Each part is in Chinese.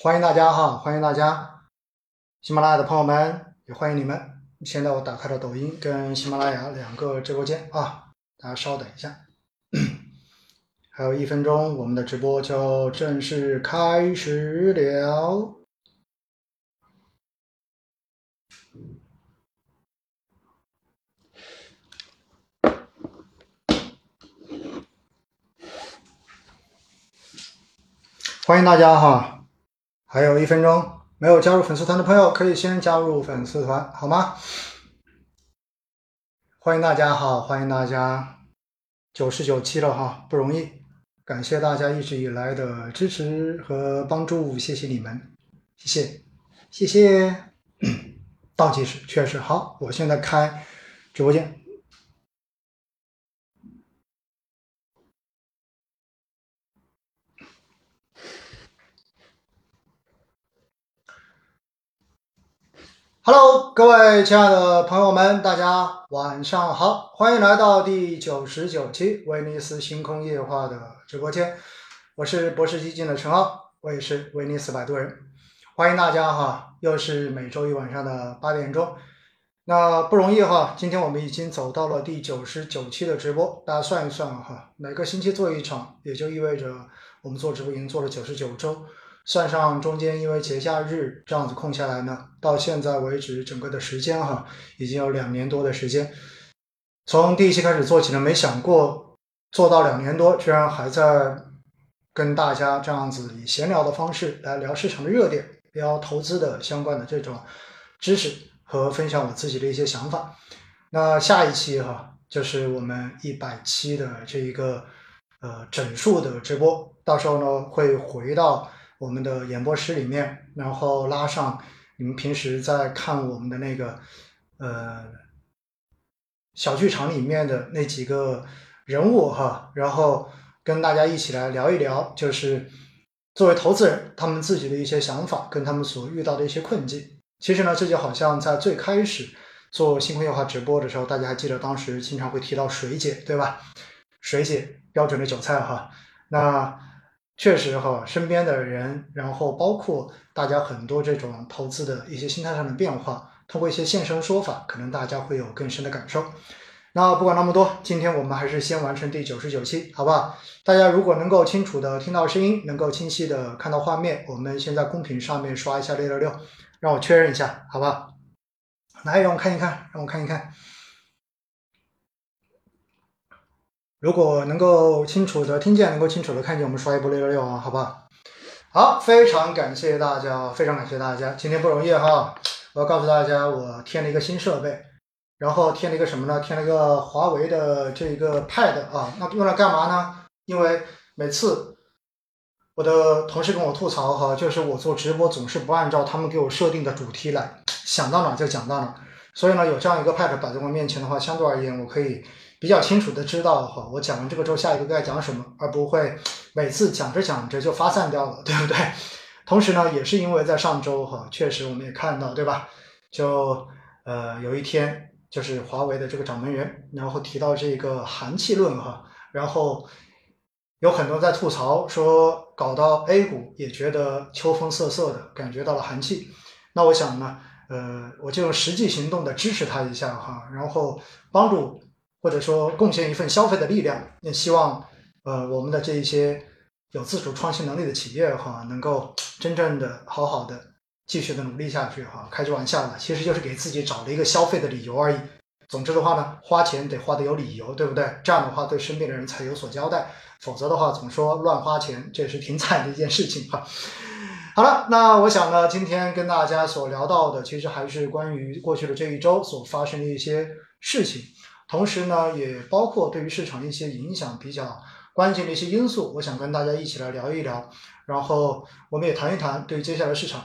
欢迎大家哈，欢迎大家，喜马拉雅的朋友们也欢迎你们。现在我打开了抖音跟喜马拉雅两个直播间啊，大家稍等一下，还有一分钟，我们的直播就正式开始了。欢迎大家哈，还有一分钟，没有加入粉丝团的朋友可以先加入粉丝团，好吗？欢迎大家哈，欢迎大家，九十九期了哈，不容易，感谢大家一直以来的支持和帮助，谢谢你们，谢谢，谢谢，倒计时确实。好，我现在开直播间。Hello，各位亲爱的朋友们，大家晚上好，欢迎来到第九十九期威尼斯星空夜话的直播间。我是博士基金的陈浩，我也是威尼斯摆渡人，欢迎大家哈，又是每周一晚上的八点钟，那不容易哈，今天我们已经走到了第九十九期的直播，大家算一算哈，每个星期做一场，也就意味着我们做直播已经做了九十九周。算上中间因为节假日这样子空下来呢，到现在为止整个的时间哈，已经有两年多的时间。从第一期开始做起呢，没想过做到两年多，居然还在跟大家这样子以闲聊的方式来聊市场的热点，聊投资的相关的这种知识和分享我自己的一些想法。那下一期哈，就是我们一百期的这一个呃整数的直播，到时候呢会回到。我们的演播室里面，然后拉上你们平时在看我们的那个呃小剧场里面的那几个人物哈，然后跟大家一起来聊一聊，就是作为投资人他们自己的一些想法，跟他们所遇到的一些困境。其实呢，这就好像在最开始做星空夜话直播的时候，大家还记得当时经常会提到水姐对吧？水姐标准的韭菜哈，那。确实哈，身边的人，然后包括大家很多这种投资的一些心态上的变化，通过一些现身说法，可能大家会有更深的感受。那不管那么多，今天我们还是先完成第九十九期，好不好？大家如果能够清楚的听到声音，能够清晰的看到画面，我们先在公屏上面刷一下六六六，让我确认一下，好不好？来，让我看一看，让我看一看。如果能够清楚的听见，能够清楚的看见，我们刷一波六六六啊，好不好？非常感谢大家，非常感谢大家，今天不容易哈！我要告诉大家，我添了一个新设备，然后添了一个什么呢？添了一个华为的这一个 Pad 啊，那用来干嘛呢？因为每次我的同事跟我吐槽哈，就是我做直播总是不按照他们给我设定的主题来，想到哪就讲到哪，所以呢，有这样一个 Pad 摆在我面前的话，相对而言我可以。比较清楚的知道哈，我讲完这个之后，下一个该讲什么，而不会每次讲着讲着就发散掉了，对不对？同时呢，也是因为在上周哈，确实我们也看到，对吧？就呃有一天，就是华为的这个掌门人，然后提到这个寒气论哈，然后有很多在吐槽说，搞到 A 股也觉得秋风瑟瑟的感觉到了寒气。那我想呢，呃，我就用实际行动的支持他一下哈，然后帮助。或者说贡献一份消费的力量，也希望呃我们的这一些有自主创新能力的企业哈，能够真正的好好的继续的努力下去哈。开句玩笑了，其实就是给自己找了一个消费的理由而已。总之的话呢，花钱得花的有理由，对不对？这样的话对身边的人才有所交代。否则的话，总说乱花钱，这也是挺惨的一件事情哈。好了，那我想呢，今天跟大家所聊到的，其实还是关于过去的这一周所发生的一些事情。同时呢，也包括对于市场一些影响比较关键的一些因素，我想跟大家一起来聊一聊，然后我们也谈一谈对于接下来市场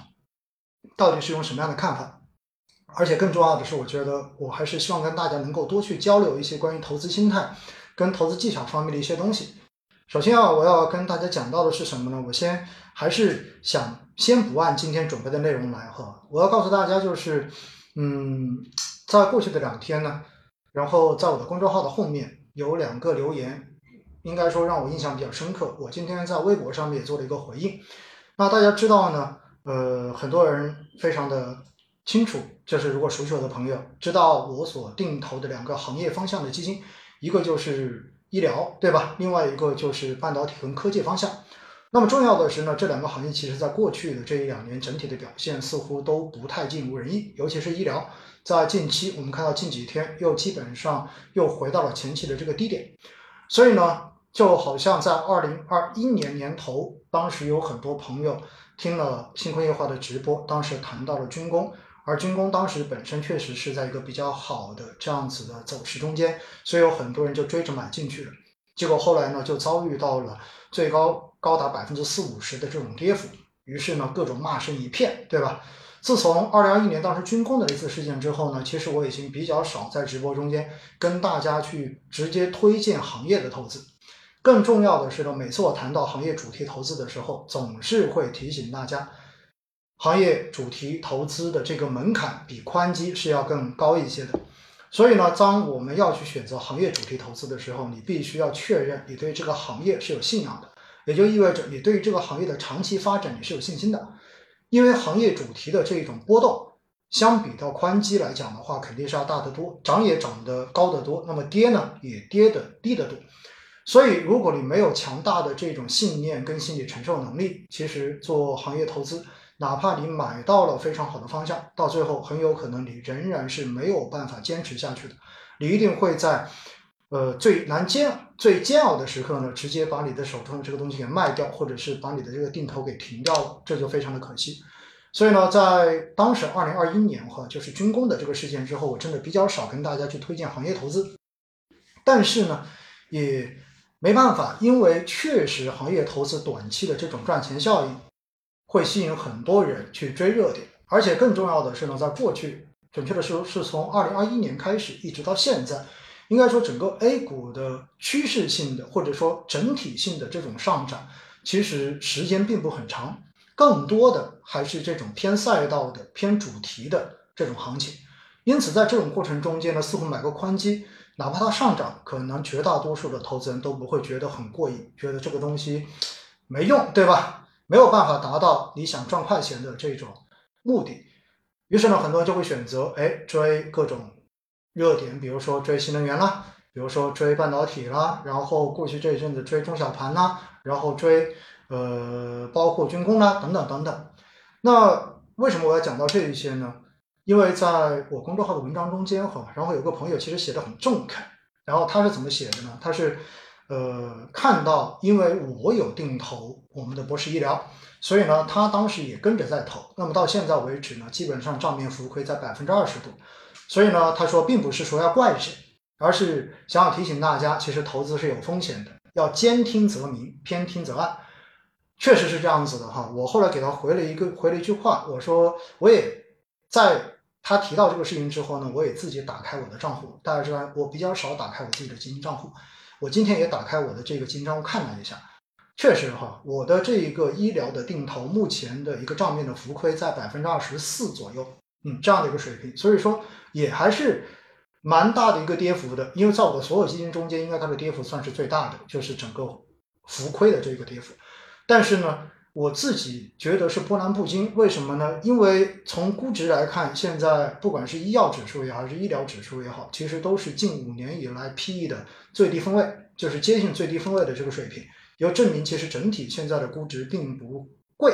到底是用什么样的看法。而且更重要的是，我觉得我还是希望跟大家能够多去交流一些关于投资心态跟投资技巧方面的一些东西。首先啊，我要跟大家讲到的是什么呢？我先还是想先不按今天准备的内容来哈，我要告诉大家就是，嗯，在过去的两天呢。然后在我的公众号的后面有两个留言，应该说让我印象比较深刻。我今天在微博上面也做了一个回应。那大家知道呢，呃，很多人非常的清楚，就是如果熟悉我的朋友知道我所定投的两个行业方向的基金，一个就是医疗，对吧？另外一个就是半导体跟科技方向。那么重要的是呢，这两个行业其实在过去的这一两年整体的表现似乎都不太尽如人意，尤其是医疗，在近期我们看到近几天又基本上又回到了前期的这个低点，所以呢，就好像在二零二一年年头，当时有很多朋友听了星空夜话的直播，当时谈到了军工，而军工当时本身确实是在一个比较好的这样子的走势中间，所以有很多人就追着买进去了，结果后来呢，就遭遇到了最高。高达百分之四五十的这种跌幅，于是呢，各种骂声一片，对吧？自从二零二一年当时军工的一次事件之后呢，其实我已经比较少在直播中间跟大家去直接推荐行业的投资。更重要的是呢，每次我谈到行业主题投资的时候，总是会提醒大家，行业主题投资的这个门槛比宽基是要更高一些的。所以呢，当我们要去选择行业主题投资的时候，你必须要确认你对这个行业是有信仰的。也就意味着你对这个行业的长期发展你是有信心的，因为行业主题的这种波动，相比到宽基来讲的话，肯定是要大得多，涨也涨得高得多，那么跌呢也跌得低得多。所以，如果你没有强大的这种信念跟心理承受能力，其实做行业投资，哪怕你买到了非常好的方向，到最后很有可能你仍然是没有办法坚持下去的，你一定会在。呃，最难煎、最煎熬的时刻呢，直接把你的手中的这个东西给卖掉，或者是把你的这个定投给停掉了，这就非常的可惜。所以呢，在当时二零二一年哈，就是军工的这个事件之后，我真的比较少跟大家去推荐行业投资。但是呢，也没办法，因为确实行业投资短期的这种赚钱效应，会吸引很多人去追热点，而且更重要的是呢，在过去，准确的说，是从二零二一年开始一直到现在。应该说，整个 A 股的趋势性的或者说整体性的这种上涨，其实时间并不很长，更多的还是这种偏赛道的、偏主题的这种行情。因此，在这种过程中间呢，似乎买个宽基，哪怕它上涨，可能绝大多数的投资人都不会觉得很过瘾，觉得这个东西没用，对吧？没有办法达到你想赚快钱的这种目的。于是呢，很多人就会选择哎追各种。热点，比如说追新能源啦，比如说追半导体啦，然后过去这一阵子追中小盘啦，然后追呃包括军工啦等等等等。那为什么我要讲到这一些呢？因为在我公众号的文章中间哈，然后有个朋友其实写的很中肯，然后他是怎么写的呢？他是呃看到因为我有定投我们的博士医疗，所以呢他当时也跟着在投，那么到现在为止呢，基本上账面浮亏在百分之二十多。所以呢，他说并不是说要怪谁，而是想要提醒大家，其实投资是有风险的，要兼听则明，偏听则暗，确实是这样子的哈。我后来给他回了一个回了一句话，我说我也在他提到这个事情之后呢，我也自己打开我的账户。大家知道我比较少打开我自己的基金账户，我今天也打开我的这个基金账户看了一下，确实哈，我的这一个医疗的定投目前的一个账面的浮亏在百分之二十四左右。嗯，这样的一个水平，所以说也还是蛮大的一个跌幅的。因为在我的所有基金中间，应该它的跌幅算是最大的，就是整个浮亏的这个跌幅。但是呢，我自己觉得是波澜不惊。为什么呢？因为从估值来看，现在不管是医药指数也好，还是医疗指数也好，其实都是近五年以来 PE 的最低分位，就是接近最低分位的这个水平，要证明其实整体现在的估值并不贵。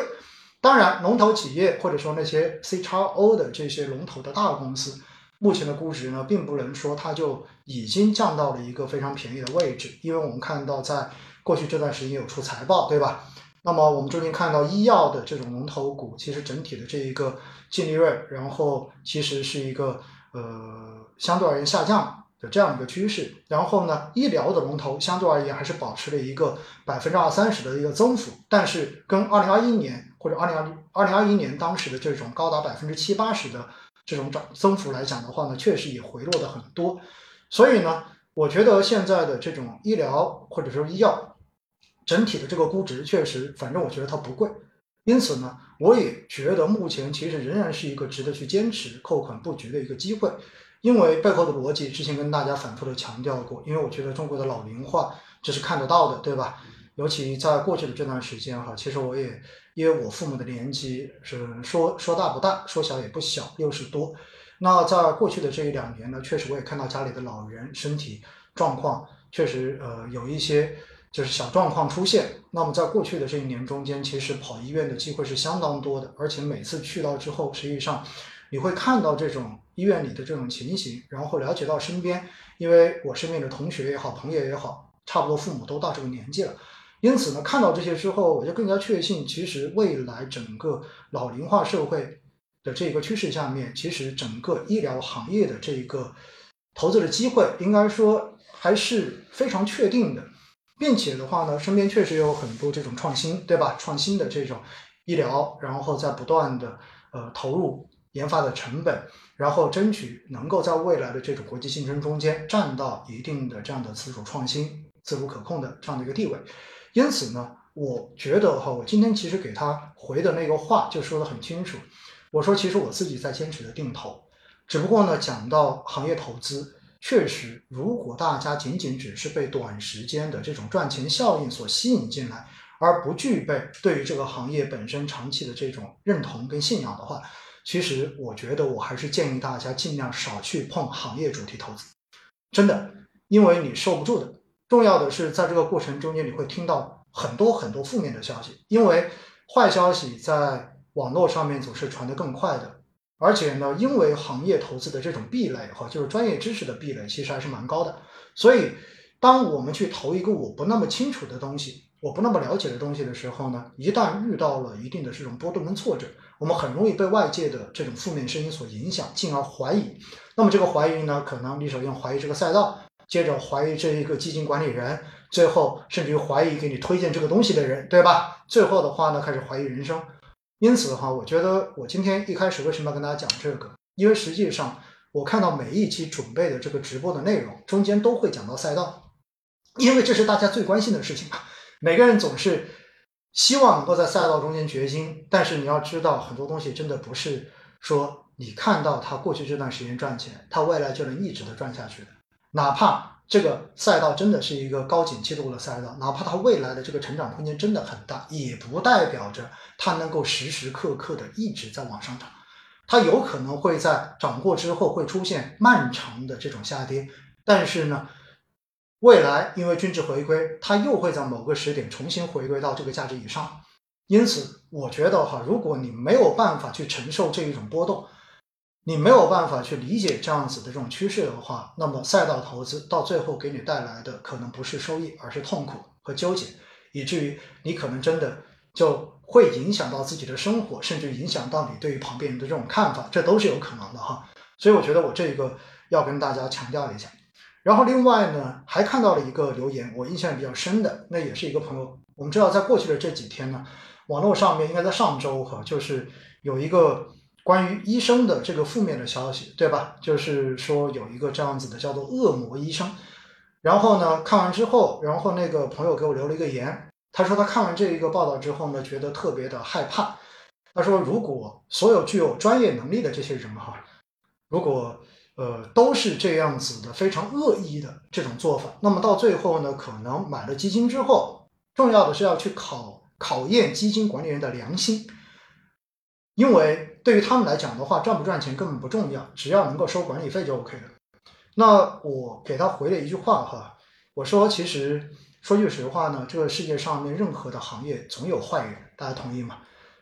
当然，龙头企业或者说那些 C 叉 O 的这些龙头的大公司，目前的估值呢，并不能说它就已经降到了一个非常便宜的位置，因为我们看到在过去这段时间有出财报，对吧？那么我们最近看到医药的这种龙头股，其实整体的这一个净利润，然后其实是一个呃相对而言下降。的这样一个趋势，然后呢，医疗的龙头相对而言还是保持了一个百分之二三十的一个增幅，但是跟二零二一年或者二零二二零二一年当时的这种高达百分之七八十的这种涨增幅来讲的话呢，确实也回落的很多。所以呢，我觉得现在的这种医疗或者说医药整体的这个估值确实，反正我觉得它不贵，因此呢，我也觉得目前其实仍然是一个值得去坚持扣款布局的一个机会。因为背后的逻辑，之前跟大家反复的强调过。因为我觉得中国的老龄化这是看得到的，对吧？尤其在过去的这段时间哈，其实我也因为我父母的年纪是说说大不大，说小也不小，六十多。那在过去的这一两年呢，确实我也看到家里的老人身体状况确实呃有一些就是小状况出现。那么在过去的这一年中间，其实跑医院的机会是相当多的，而且每次去到之后，实际上你会看到这种医院里的这种情形，然后了解到身边，因为我身边的同学也好，朋友也好，差不多父母都到这个年纪了。因此呢，看到这些之后，我就更加确信，其实未来整个老龄化社会的这个趋势下面，其实整个医疗行业的这个投资的机会，应该说还是非常确定的，并且的话呢，身边确实有很多这种创新，对吧？创新的这种医疗，然后在不断的呃投入研发的成本，然后争取能够在未来的这种国际竞争中间占到一定的这样的自主创新、自主可控的这样的一个地位。因此呢，我觉得哈，我今天其实给他回的那个话就说的很清楚。我说，其实我自己在坚持的定投，只不过呢，讲到行业投资，确实，如果大家仅仅只是被短时间的这种赚钱效应所吸引进来，而不具备对于这个行业本身长期的这种认同跟信仰的话，其实我觉得我还是建议大家尽量少去碰行业主题投资，真的，因为你受不住的。重要的是，在这个过程中间，你会听到很多很多负面的消息，因为坏消息在网络上面总是传得更快的，而且呢，因为行业投资的这种壁垒哈，就是专业知识的壁垒，其实还是蛮高的。所以，当我们去投一个我不那么清楚的东西，我不那么了解的东西的时候呢，一旦遇到了一定的这种波动跟挫折，我们很容易被外界的这种负面声音所影响，进而怀疑。那么这个怀疑呢，可能你首先怀疑这个赛道。接着怀疑这一个基金管理人，最后甚至于怀疑给你推荐这个东西的人，对吧？最后的话呢，开始怀疑人生。因此哈，我觉得我今天一开始为什么要跟大家讲这个？因为实际上我看到每一期准备的这个直播的内容中间都会讲到赛道，因为这是大家最关心的事情嘛。每个人总是希望能够在赛道中间掘金，但是你要知道，很多东西真的不是说你看到他过去这段时间赚钱，他未来就能一直的赚下去的。哪怕这个赛道真的是一个高景气度的赛道，哪怕它未来的这个成长空间真的很大，也不代表着它能够时时刻刻的一直在往上涨。它有可能会在涨过之后会出现漫长的这种下跌，但是呢，未来因为均值回归，它又会在某个时点重新回归到这个价值以上。因此，我觉得哈，如果你没有办法去承受这一种波动，你没有办法去理解这样子的这种趋势的话，那么赛道投资到最后给你带来的可能不是收益，而是痛苦和纠结，以至于你可能真的就会影响到自己的生活，甚至影响到你对于旁边人的这种看法，这都是有可能的哈。所以我觉得我这一个要跟大家强调一下。然后另外呢，还看到了一个留言，我印象比较深的，那也是一个朋友。我们知道，在过去的这几天呢，网络上面应该在上周哈，就是有一个。关于医生的这个负面的消息，对吧？就是说有一个这样子的叫做“恶魔医生”。然后呢，看完之后，然后那个朋友给我留了一个言，他说他看完这一个报道之后呢，觉得特别的害怕。他说，如果所有具有专业能力的这些人哈，如果呃都是这样子的非常恶意的这种做法，那么到最后呢，可能买了基金之后，重要的是要去考考验基金管理人的良心，因为。对于他们来讲的话，赚不赚钱根本不重要，只要能够收管理费就 OK 了。那我给他回了一句话哈，我说其实说句实话呢，这个世界上面任何的行业总有坏人，大家同意吗？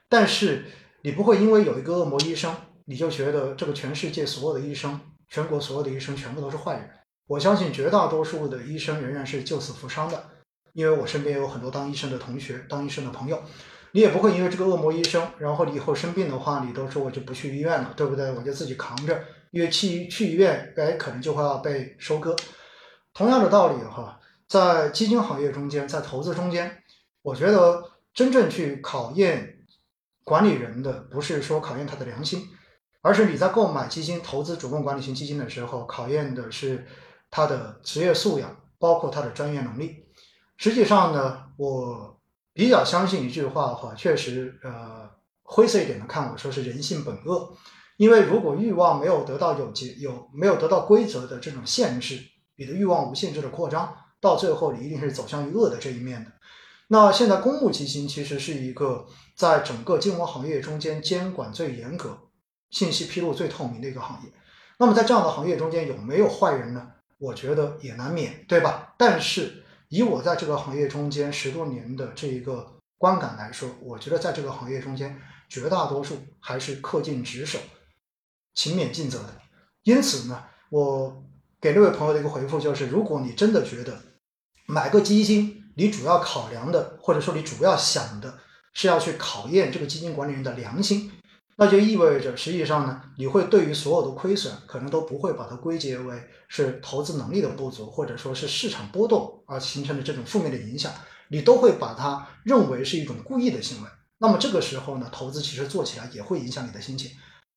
但是你不会因为有一个恶魔医生，你就觉得这个全世界所有的医生，全国所有的医生全部都是坏人。我相信绝大多数的医生仍然是救死扶伤的，因为我身边有很多当医生的同学，当医生的朋友。你也不会因为这个恶魔医生，然后你以后生病的话，你都说我就不去医院了，对不对？我就自己扛着，因为去去医院，哎，可能就会要被收割。同样的道理哈，在基金行业中间，在投资中间，我觉得真正去考验管理人的，不是说考验他的良心，而是你在购买基金、投资主动管理型基金的时候，考验的是他的职业素养，包括他的专业能力。实际上呢，我。比较相信一句话的话，确实，呃，灰色一点的看，我说是人性本恶。因为如果欲望没有得到有节有没有得到规则的这种限制，你的欲望无限制的扩张，到最后你一定是走向于恶的这一面的。那现在公募基金其实是一个在整个金融行业中间监管最严格、信息披露最透明的一个行业。那么在这样的行业中间有没有坏人呢？我觉得也难免，对吧？但是以我在这个行业中间十多年的这一个观感来说，我觉得在这个行业中间，绝大多数还是恪尽职守、勤勉尽责的。因此呢，我给那位朋友的一个回复就是：如果你真的觉得买个基金，你主要考量的，或者说你主要想的是要去考验这个基金管理人的良心。那就意味着，实际上呢，你会对于所有的亏损，可能都不会把它归结为是投资能力的不足，或者说是市场波动而形成的这种负面的影响，你都会把它认为是一种故意的行为。那么这个时候呢，投资其实做起来也会影响你的心情，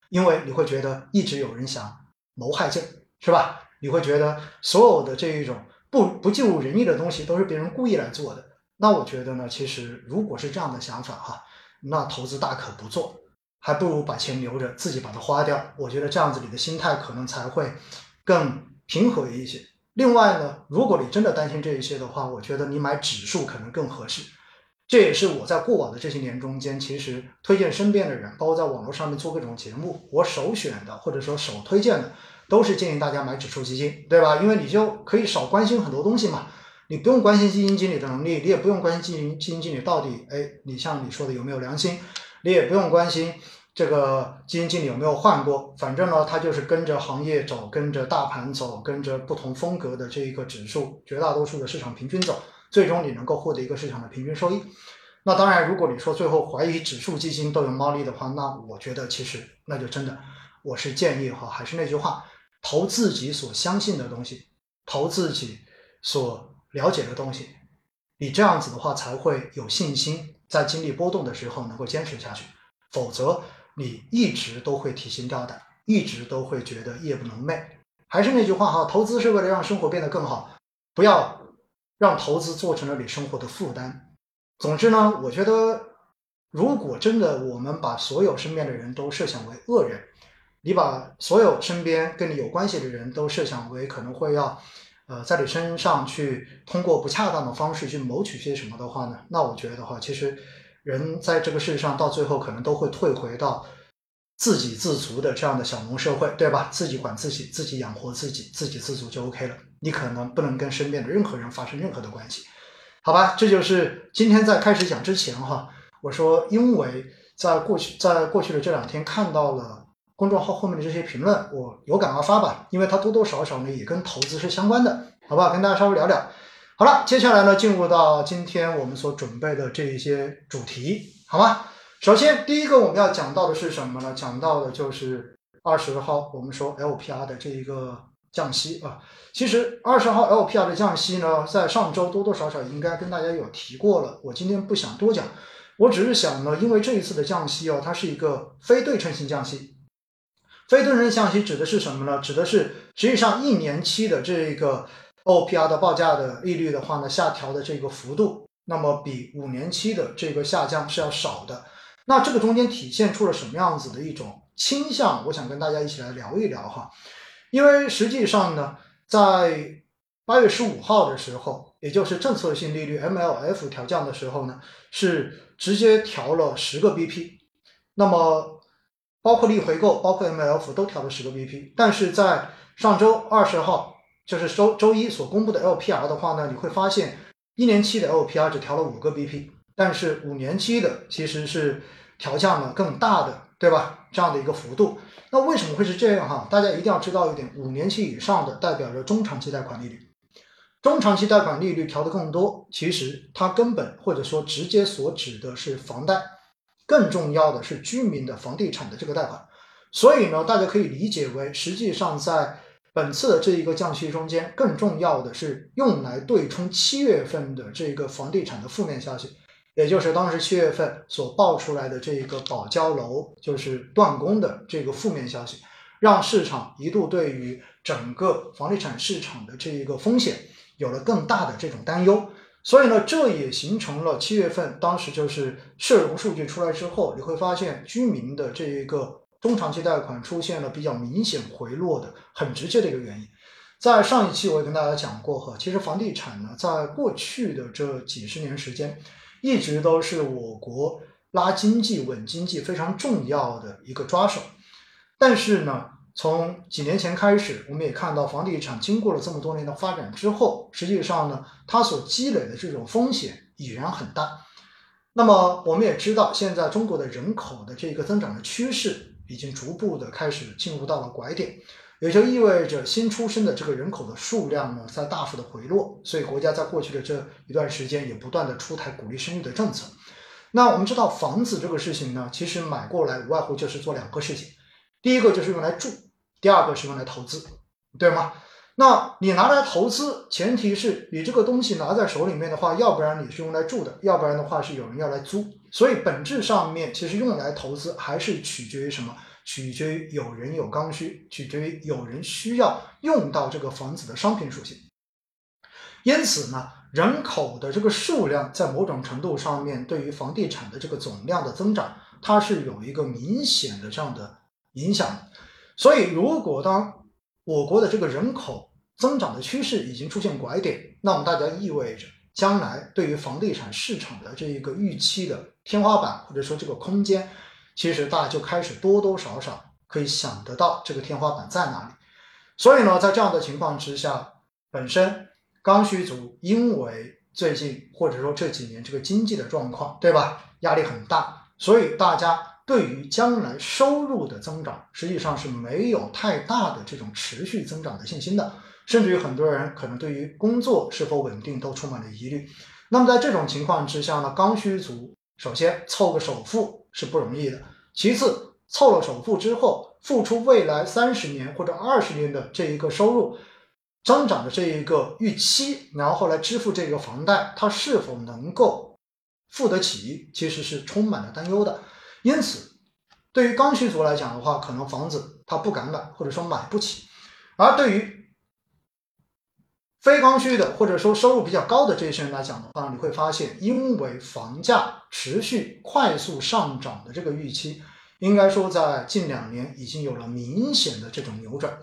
因为你会觉得一直有人想谋害朕，是吧？你会觉得所有的这一种不不尽如人意的东西都是别人故意来做的。那我觉得呢，其实如果是这样的想法哈，那投资大可不做。还不如把钱留着，自己把它花掉。我觉得这样子你的心态可能才会更平和一些。另外呢，如果你真的担心这一些的话，我觉得你买指数可能更合适。这也是我在过往的这些年中间，其实推荐身边的人，包括在网络上面做各种节目，我首选的或者说首推荐的，都是建议大家买指数基金，对吧？因为你就可以少关心很多东西嘛。你不用关心基金经理的能力，你也不用关心基金基金经理到底，哎，你像你说的有没有良心。你也不用关心这个基金经理有没有换过，反正呢，他就是跟着行业走，跟着大盘走，跟着不同风格的这一个指数，绝大多数的市场平均走，最终你能够获得一个市场的平均收益。那当然，如果你说最后怀疑指数基金都有猫腻的话，那我觉得其实那就真的，我是建议哈，还是那句话，投自己所相信的东西，投自己所了解的东西，你这样子的话才会有信心。在经历波动的时候能够坚持下去，否则你一直都会提心吊胆，一直都会觉得夜不能寐。还是那句话哈，投资是为了让生活变得更好，不要让投资做成了你生活的负担。总之呢，我觉得如果真的我们把所有身边的人都设想为恶人，你把所有身边跟你有关系的人都设想为可能会要。呃，在你身上去通过不恰当的方式去谋取些什么的话呢？那我觉得的话，其实人在这个世界上到最后可能都会退回到自给自足的这样的小农社会，对吧？自己管自己，自己养活自己，自给自足就 OK 了。你可能不能跟身边的任何人发生任何的关系，好吧？这就是今天在开始讲之前哈，我说，因为在过去在过去的这两天看到了。公众号后面的这些评论，我有感而发吧，因为它多多少少呢也跟投资是相关的，好不好？跟大家稍微聊聊。好了，接下来呢进入到今天我们所准备的这一些主题，好吗？首先第一个我们要讲到的是什么呢？讲到的就是二十号我们说 LPR 的这一个降息啊。其实二十号 LPR 的降息呢，在上周多多少少应该跟大家有提过了，我今天不想多讲，我只是想呢，因为这一次的降息哦，它是一个非对称性降息。非对称降息指的是什么呢？指的是实际上一年期的这个 OPR 的报价的利率的话呢，下调的这个幅度，那么比五年期的这个下降是要少的。那这个中间体现出了什么样子的一种倾向？我想跟大家一起来聊一聊哈。因为实际上呢，在八月十五号的时候，也就是政策性利率 MLF 调降的时候呢，是直接调了十个 BP。那么包括逆回购，包括 MLF 都调了十个 BP，但是在上周二十号，就是周周一所公布的 LPR 的话呢，你会发现一年期的 LPR 只调了五个 BP，但是五年期的其实是调降了更大的，对吧？这样的一个幅度，那为什么会是这样哈？大家一定要知道一点，五年期以上的代表着中长期贷款利率，中长期贷款利率调的更多，其实它根本或者说直接所指的是房贷。更重要的是居民的房地产的这个贷款，所以呢，大家可以理解为，实际上在本次的这一个降息中间，更重要的是用来对冲七月份的这个房地产的负面消息，也就是当时七月份所爆出来的这一个保交楼就是断供的这个负面消息，让市场一度对于整个房地产市场的这一个风险有了更大的这种担忧。所以呢，这也形成了七月份当时就是社融数据出来之后，你会发现居民的这一个中长期贷款出现了比较明显回落的很直接的一个原因。在上一期我也跟大家讲过哈，其实房地产呢，在过去的这几十年时间，一直都是我国拉经济、稳经济非常重要的一个抓手。但是呢，从几年前开始，我们也看到房地产经过了这么多年的发展之后，实际上呢，它所积累的这种风险已然很大。那么我们也知道，现在中国的人口的这个增长的趋势已经逐步的开始进入到了拐点，也就意味着新出生的这个人口的数量呢在大幅的回落。所以国家在过去的这一段时间也不断的出台鼓励生育的政策。那我们知道房子这个事情呢，其实买过来无外乎就是做两个事情，第一个就是用来住，第二个是用来投资，对吗？那你拿来投资，前提是你这个东西拿在手里面的话，要不然你是用来住的，要不然的话是有人要来租。所以本质上面，其实用来投资还是取决于什么？取决于有人有刚需，取决于有人需要用到这个房子的商品属性。因此呢，人口的这个数量在某种程度上面对于房地产的这个总量的增长，它是有一个明显的这样的影响。所以如果当我国的这个人口，增长的趋势已经出现拐点，那么大家意味着将来对于房地产市场的这一个预期的天花板或者说这个空间，其实大家就开始多多少少可以想得到这个天花板在哪里。所以呢，在这样的情况之下，本身刚需族因为最近或者说这几年这个经济的状况，对吧，压力很大，所以大家对于将来收入的增长实际上是没有太大的这种持续增长的信心的。甚至于很多人可能对于工作是否稳定都充满了疑虑。那么在这种情况之下呢，刚需族首先凑个首付是不容易的，其次凑了首付之后，付出未来三十年或者二十年的这一个收入增长的这一个预期，然后来支付这个房贷，他是否能够付得起，其实是充满了担忧的。因此，对于刚需族来讲的话，可能房子他不敢买，或者说买不起；而对于非刚需的，或者说收入比较高的这些人来讲的话，你会发现，因为房价持续快速上涨的这个预期，应该说在近两年已经有了明显的这种扭转。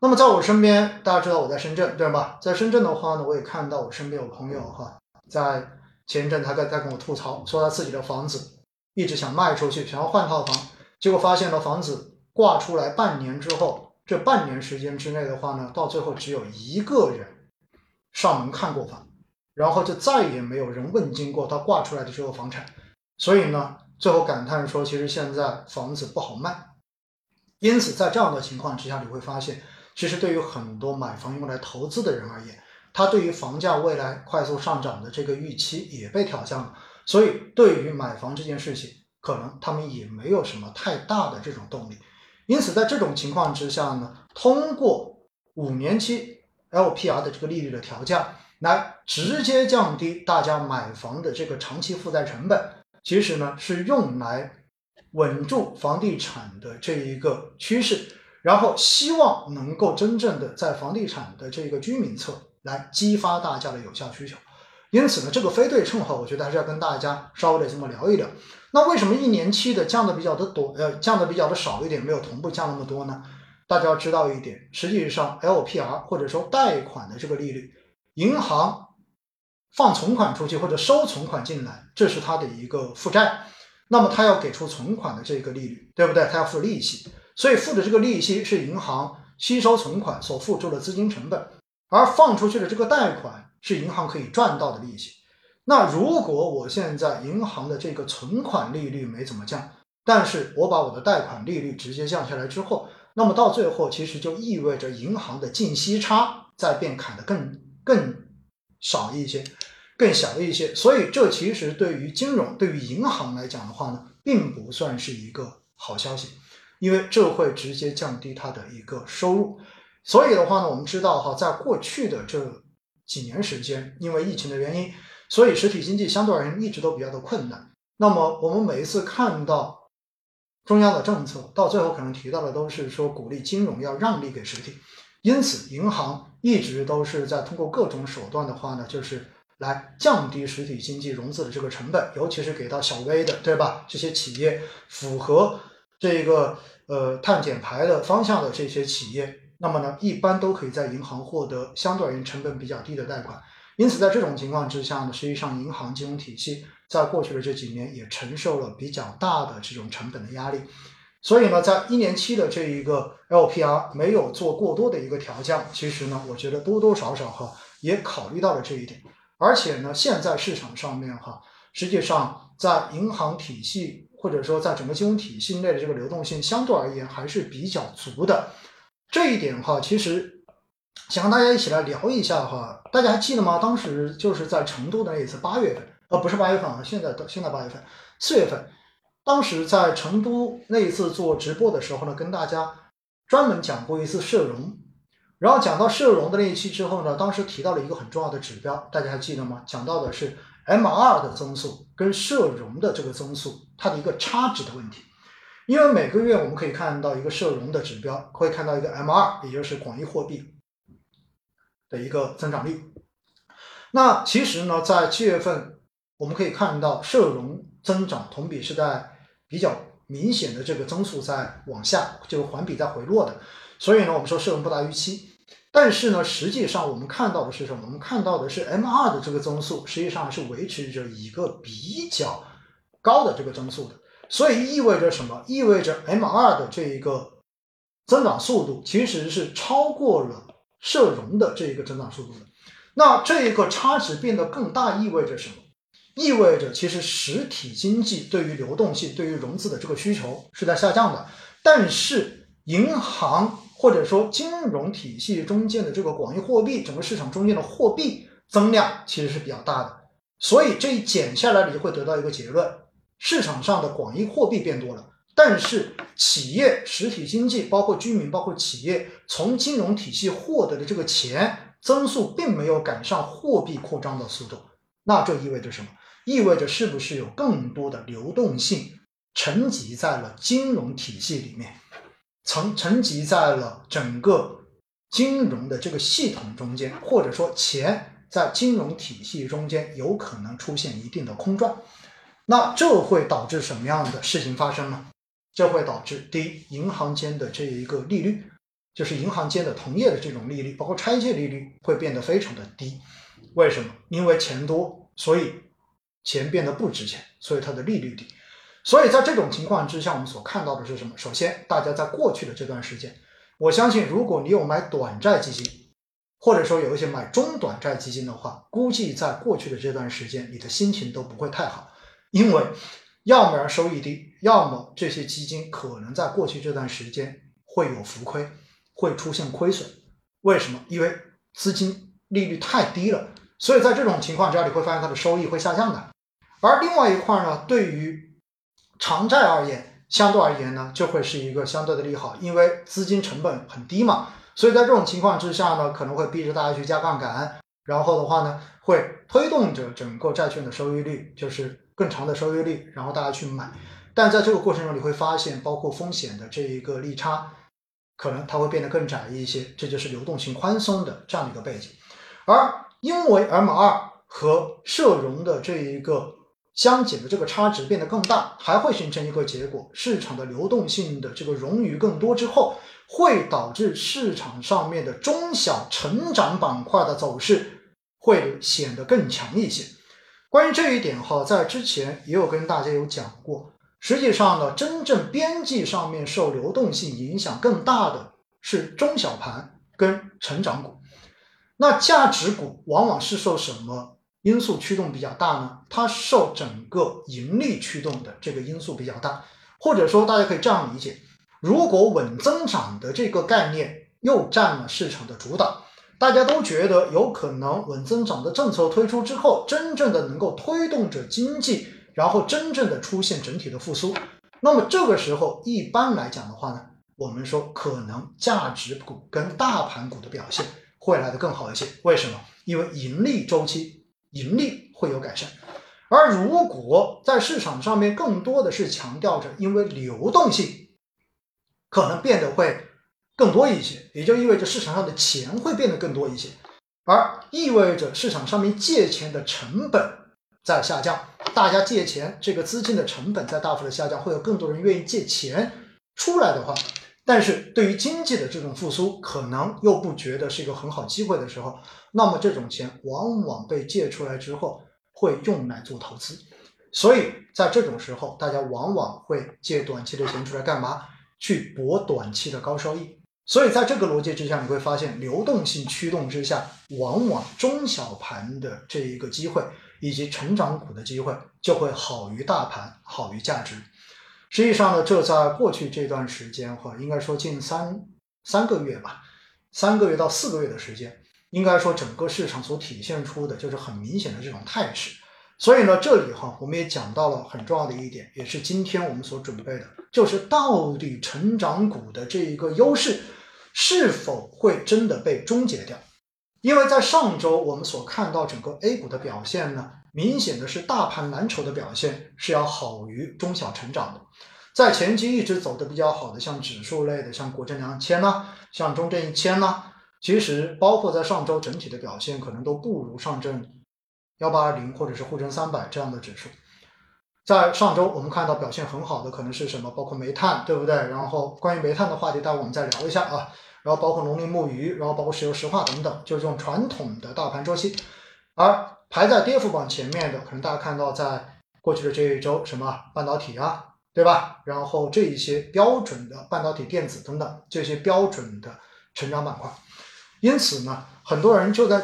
那么在我身边，大家知道我在深圳，对吧？在深圳的话呢，我也看到我身边有朋友哈，在前一阵他在在跟我吐槽，说他自己的房子一直想卖出去，想要换套房，结果发现了房子挂出来半年之后，这半年时间之内的话呢，到最后只有一个人。上门看过房，然后就再也没有人问津过他挂出来的这个房产，所以呢，最后感叹说，其实现在房子不好卖。因此，在这样的情况之下，你会发现，其实对于很多买房用来投资的人而言，他对于房价未来快速上涨的这个预期也被挑战了，所以对于买房这件事情，可能他们也没有什么太大的这种动力。因此，在这种情况之下呢，通过五年期。LPR 的这个利率的调降，来直接降低大家买房的这个长期负债成本，其实呢是用来稳住房地产的这一个趋势，然后希望能够真正的在房地产的这个居民侧来激发大家的有效需求。因此呢，这个非对称哈，我觉得还是要跟大家稍微的这么聊一聊。那为什么一年期的降的比较的多，呃，降的比较的少一点，没有同步降那么多呢？大家要知道一点，实际上 LPR 或者说贷款的这个利率，银行放存款出去或者收存款进来，这是它的一个负债，那么它要给出存款的这个利率，对不对？它要付利息，所以付的这个利息是银行吸收存款所付出的资金成本，而放出去的这个贷款是银行可以赚到的利息。那如果我现在银行的这个存款利率没怎么降，但是我把我的贷款利率直接降下来之后，那么到最后，其实就意味着银行的净息差在变砍得更更少一些，更小一些。所以这其实对于金融、对于银行来讲的话呢，并不算是一个好消息，因为这会直接降低它的一个收入。所以的话呢，我们知道哈，在过去的这几年时间，因为疫情的原因，所以实体经济相对而言一直都比较的困难。那么我们每一次看到。中央的政策到最后可能提到的都是说鼓励金融要让利给实体，因此银行一直都是在通过各种手段的话呢，就是来降低实体经济融资的这个成本，尤其是给到小微的，对吧？这些企业符合这个呃碳减排的方向的这些企业，那么呢，一般都可以在银行获得相对而言成本比较低的贷款。因此，在这种情况之下呢，实际上银行金融体系在过去的这几年也承受了比较大的这种成本的压力。所以呢，在一年期的这一个 LPR 没有做过多的一个调降，其实呢，我觉得多多少少哈也考虑到了这一点。而且呢，现在市场上面哈，实际上在银行体系或者说在整个金融体系内的这个流动性相对而言还是比较足的。这一点哈，其实想跟大家一起来聊一下哈。大家还记得吗？当时就是在成都的那一次八月份，呃，不是八月份啊，现在的现在八月份，四月份，当时在成都那一次做直播的时候呢，跟大家专门讲过一次社融。然后讲到社融的那一期之后呢，当时提到了一个很重要的指标，大家还记得吗？讲到的是 M2 的增速跟社融的这个增速它的一个差值的问题。因为每个月我们可以看到一个社融的指标，会看到一个 M2，也就是广义货币的一个增长率。那其实呢，在七月份我们可以看到社融增长同比是在比较明显的这个增速在往下，就环比在回落的。所以呢，我们说社融不达预期，但是呢，实际上我们看到的是什么？我们看到的是 M2 的这个增速，实际上是维持着一个比较高的这个增速的。所以意味着什么？意味着 M2 的这一个增长速度其实是超过了社融的这一个增长速度的。那这一个差值变得更大，意味着什么？意味着其实实体经济对于流动性、对于融资的这个需求是在下降的，但是银行。或者说，金融体系中间的这个广义货币，整个市场中间的货币增量其实是比较大的，所以这一减下来，你就会得到一个结论：市场上的广义货币变多了，但是企业、实体经济，包括居民、包括企业，从金融体系获得的这个钱增速并没有赶上货币扩张的速度。那这意味着什么？意味着是不是有更多的流动性沉积在了金融体系里面？沉沉积在了整个金融的这个系统中间，或者说钱在金融体系中间有可能出现一定的空转，那这会导致什么样的事情发生呢？这会导致第一，银行间的这一个利率，就是银行间的同业的这种利率，包括拆借利率会变得非常的低。为什么？因为钱多，所以钱变得不值钱，所以它的利率低。所以在这种情况之下，我们所看到的是什么？首先，大家在过去的这段时间，我相信，如果你有买短债基金，或者说有一些买中短债基金的话，估计在过去的这段时间，你的心情都不会太好，因为要么收益低，要么这些基金可能在过去这段时间会有浮亏，会出现亏损。为什么？因为资金利率太低了，所以在这种情况之下，你会发现它的收益会下降的。而另外一块呢，对于长债而言，相对而言呢，就会是一个相对的利好，因为资金成本很低嘛，所以在这种情况之下呢，可能会逼着大家去加杠杆，然后的话呢，会推动着整个债券的收益率，就是更长的收益率，然后大家去买。但在这个过程中，你会发现，包括风险的这一个利差，可能它会变得更窄一些，这就是流动性宽松的这样的一个背景。而因为 M 二和社融的这一个。相减的这个差值变得更大，还会形成一个结果：市场的流动性的这个冗余更多之后，会导致市场上面的中小成长板块的走势会显得更强一些。关于这一点哈，在之前也有跟大家有讲过。实际上呢，真正边际上面受流动性影响更大的是中小盘跟成长股，那价值股往往是受什么？因素驱动比较大呢，它受整个盈利驱动的这个因素比较大，或者说大家可以这样理解：如果稳增长的这个概念又占了市场的主导，大家都觉得有可能稳增长的政策推出之后，真正的能够推动着经济，然后真正的出现整体的复苏，那么这个时候一般来讲的话呢，我们说可能价值股跟大盘股的表现会来的更好一些。为什么？因为盈利周期。盈利会有改善，而如果在市场上面更多的是强调着，因为流动性可能变得会更多一些，也就意味着市场上的钱会变得更多一些，而意味着市场上面借钱的成本在下降，大家借钱这个资金的成本在大幅的下降，会有更多人愿意借钱出来的话，但是对于经济的这种复苏，可能又不觉得是一个很好机会的时候，那么这种钱往往被借出来之后，会用来做投资。所以在这种时候，大家往往会借短期的钱出来干嘛？去博短期的高收益。所以在这个逻辑之下，你会发现流动性驱动之下，往往中小盘的这一个机会以及成长股的机会就会好于大盘，好于价值。实际上呢，这在过去这段时间哈，应该说近三三个月吧，三个月到四个月的时间，应该说整个市场所体现出的就是很明显的这种态势。所以呢，这里哈，我们也讲到了很重要的一点，也是今天我们所准备的，就是到底成长股的这一个优势是否会真的被终结掉？因为在上周我们所看到整个 A 股的表现呢，明显的是大盘蓝筹的表现是要好于中小成长的，在前期一直走的比较好的，像指数类的，像国证两千呐，像中证一千呐，其实包括在上周整体的表现可能都不如上证。幺八二零或者是沪深三百这样的指数，在上周我们看到表现很好的可能是什么？包括煤炭，对不对？然后关于煤炭的话题，待会我们再聊一下啊。然后包括农林牧渔，然后包括石油石化等等，就是这种传统的大盘周期。而排在跌幅榜前面的，可能大家看到在过去的这一周，什么半导体啊，对吧？然后这一些标准的半导体、电子等等这些标准的成长板块。因此呢，很多人就在。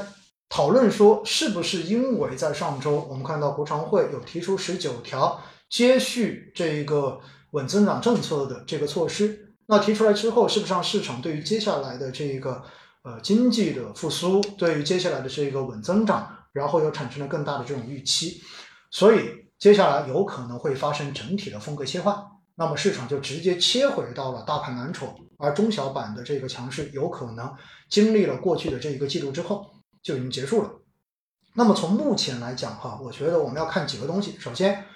讨论说，是不是因为在上周我们看到国常会有提出十九条接续这一个稳增长政策的这个措施？那提出来之后，是不是让市场对于接下来的这个呃经济的复苏，对于接下来的这个稳增长，然后又产生了更大的这种预期？所以接下来有可能会发生整体的风格切换，那么市场就直接切回到了大盘蓝筹，而中小板的这个强势有可能经历了过去的这一个季度之后。就已经结束了。那么从目前来讲，哈，我觉得我们要看几个东西。首先，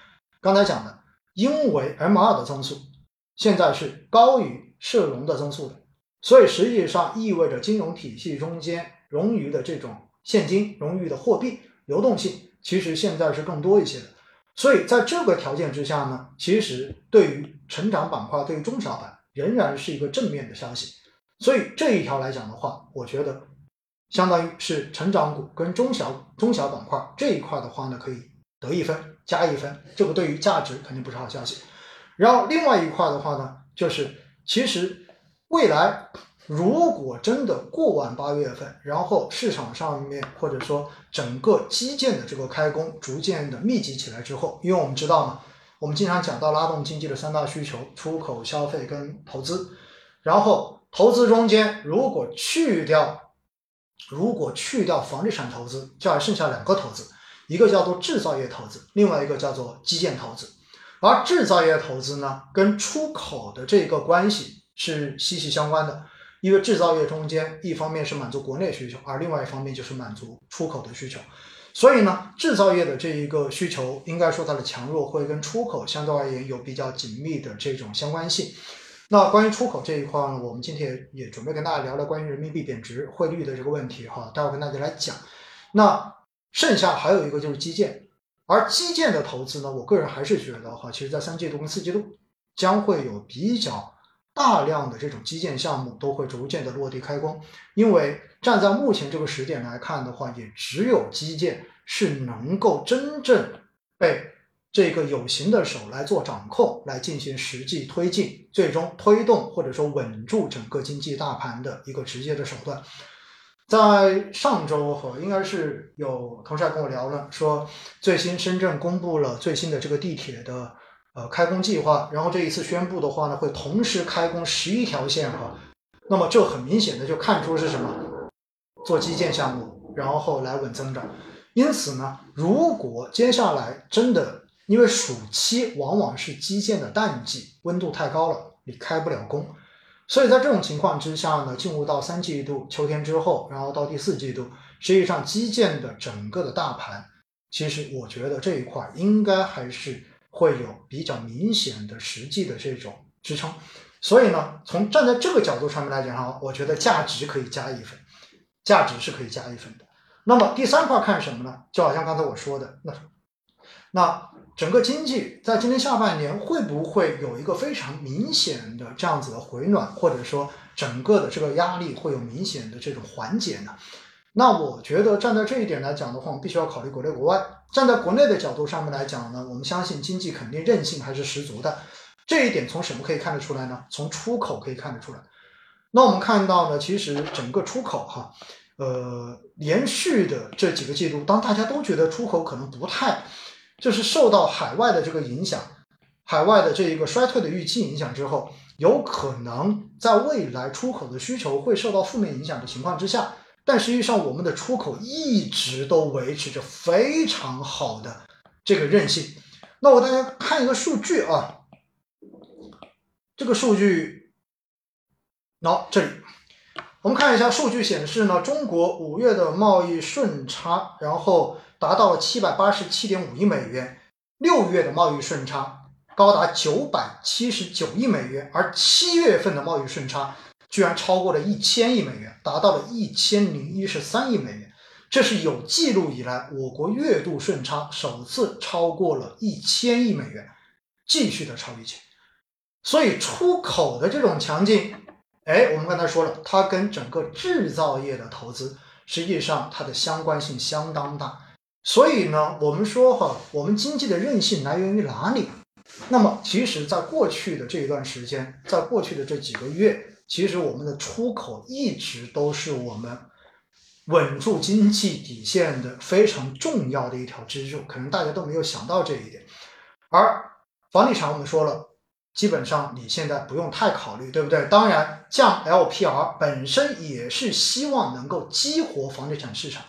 刚才讲的，因为 M 二的增速现在是高于社融的增速的，所以实际上意味着金融体系中间冗余的这种现金、冗余的货币流动性，其实现在是更多一些的。所以在这个条件之下呢，其实对于成长板块、对于中小板仍然是一个正面的消息。所以这一条来讲的话，我觉得。相当于是成长股跟中小中小板块这一块的话呢，可以得一分加一分，这个对于价值肯定不是好消息。然后另外一块的话呢，就是其实未来如果真的过完八月份，然后市场上面或者说整个基建的这个开工逐渐的密集起来之后，因为我们知道嘛，我们经常讲到拉动经济的三大需求：出口、消费跟投资。然后投资中间如果去掉如果去掉房地产投资，就还剩下两个投资，一个叫做制造业投资，另外一个叫做基建投资。而制造业投资呢，跟出口的这个关系是息息相关的，因为制造业中间一方面是满足国内需求，而另外一方面就是满足出口的需求。所以呢，制造业的这一个需求，应该说它的强弱会跟出口相对而言有比较紧密的这种相关性。那关于出口这一块呢，我们今天也也准备跟大家聊聊关于人民币贬值汇率的这个问题哈，待会跟大家来讲。那剩下还有一个就是基建，而基建的投资呢，我个人还是觉得哈，其实在三季度跟四季度将会有比较大量的这种基建项目都会逐渐的落地开工，因为站在目前这个时点来看的话，也只有基建是能够真正被。这个有形的手来做掌控，来进行实际推进，最终推动或者说稳住整个经济大盘的一个直接的手段。在上周和应该是有同事还跟我聊了，说最新深圳公布了最新的这个地铁的呃开工计划，然后这一次宣布的话呢，会同时开工十一条线哈。那么这很明显的就看出是什么，做基建项目，然后来稳增长。因此呢，如果接下来真的因为暑期往往是基建的淡季，温度太高了，你开不了工，所以在这种情况之下呢，进入到三季度秋天之后，然后到第四季度，实际上基建的整个的大盘，其实我觉得这一块应该还是会有比较明显的实际的这种支撑，所以呢，从站在这个角度上面来讲哈，我觉得价值可以加一分，价值是可以加一分的。那么第三块看什么呢？就好像刚才我说的那。那整个经济在今年下半年会不会有一个非常明显的这样子的回暖，或者说整个的这个压力会有明显的这种缓解呢？那我觉得站在这一点来讲的话，我们必须要考虑国内国外。站在国内的角度上面来讲呢，我们相信经济肯定韧性还是十足的。这一点从什么可以看得出来呢？从出口可以看得出来。那我们看到呢，其实整个出口哈，呃，连续的这几个季度，当大家都觉得出口可能不太，就是受到海外的这个影响，海外的这一个衰退的预期影响之后，有可能在未来出口的需求会受到负面影响的情况之下。但实际上，我们的出口一直都维持着非常好的这个韧性。那我大家看一个数据啊，这个数据，喏，这里我们看一下数据显示呢，中国五月的贸易顺差，然后达到了七百八十七点五亿美元，六月的贸易顺差高达九百七十九亿美元，而七月份的贸易顺差。居然超过了一千亿美元，达到了一千零一十三亿美元，这是有记录以来我国月度顺差首次超过了一千亿美元，继续的超预期。所以出口的这种强劲，哎，我们刚才说了，它跟整个制造业的投资实际上它的相关性相当大。所以呢，我们说哈，我们经济的韧性来源于哪里？那么，其实在过去的这一段时间，在过去的这几个月。其实我们的出口一直都是我们稳住经济底线的非常重要的一条支柱，可能大家都没有想到这一点。而房地产我们说了，基本上你现在不用太考虑，对不对？当然，降 LPR 本身也是希望能够激活房地产市场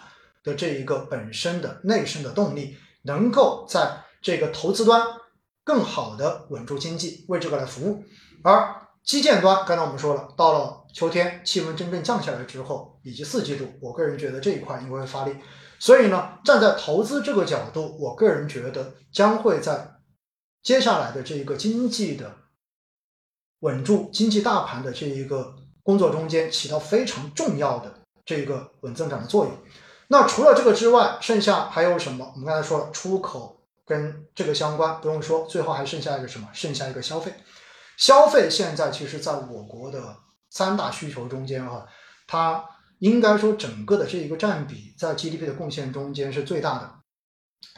的这一个本身的内生的动力，能够在这个投资端更好的稳住经济，为这个来服务，而。基建端，刚才我们说了，到了秋天气温真正降下来之后，以及四季度，我个人觉得这一块应该会发力。所以呢，站在投资这个角度，我个人觉得将会在接下来的这一个经济的稳住经济大盘的这一个工作中间起到非常重要的这个稳增长的作用。那除了这个之外，剩下还有什么？我们刚才说了，出口跟这个相关，不用说，最后还剩下一个什么？剩下一个消费。消费现在其实，在我国的三大需求中间，啊，它应该说整个的这一个占比在 GDP 的贡献中间是最大的，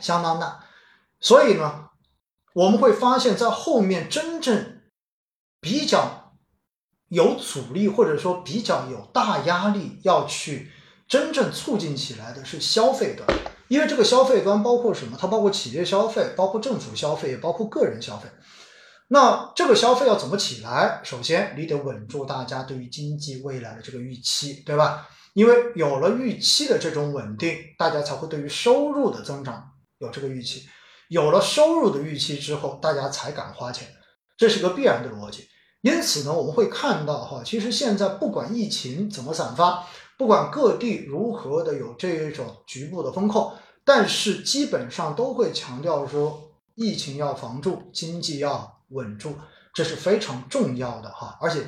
相当大。所以呢，我们会发现，在后面真正比较有阻力，或者说比较有大压力要去真正促进起来的是消费端，因为这个消费端包括什么？它包括企业消费，包括政府消费，也包括个人消费。那这个消费要怎么起来？首先，你得稳住大家对于经济未来的这个预期，对吧？因为有了预期的这种稳定，大家才会对于收入的增长有这个预期。有了收入的预期之后，大家才敢花钱，这是个必然的逻辑。因此呢，我们会看到哈，其实现在不管疫情怎么散发，不管各地如何的有这一种局部的风控，但是基本上都会强调说，疫情要防住，经济要。稳住，这是非常重要的哈。而且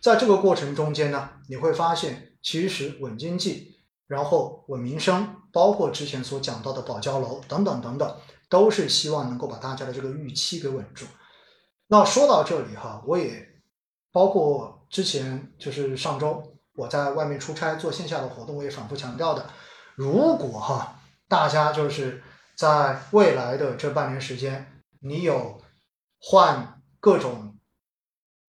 在这个过程中间呢，你会发现，其实稳经济，然后稳民生，包括之前所讲到的保交楼等等等等，都是希望能够把大家的这个预期给稳住。那说到这里哈，我也包括之前就是上周我在外面出差做线下的活动，我也反复强调的，如果哈大家就是在未来的这半年时间，你有。换各种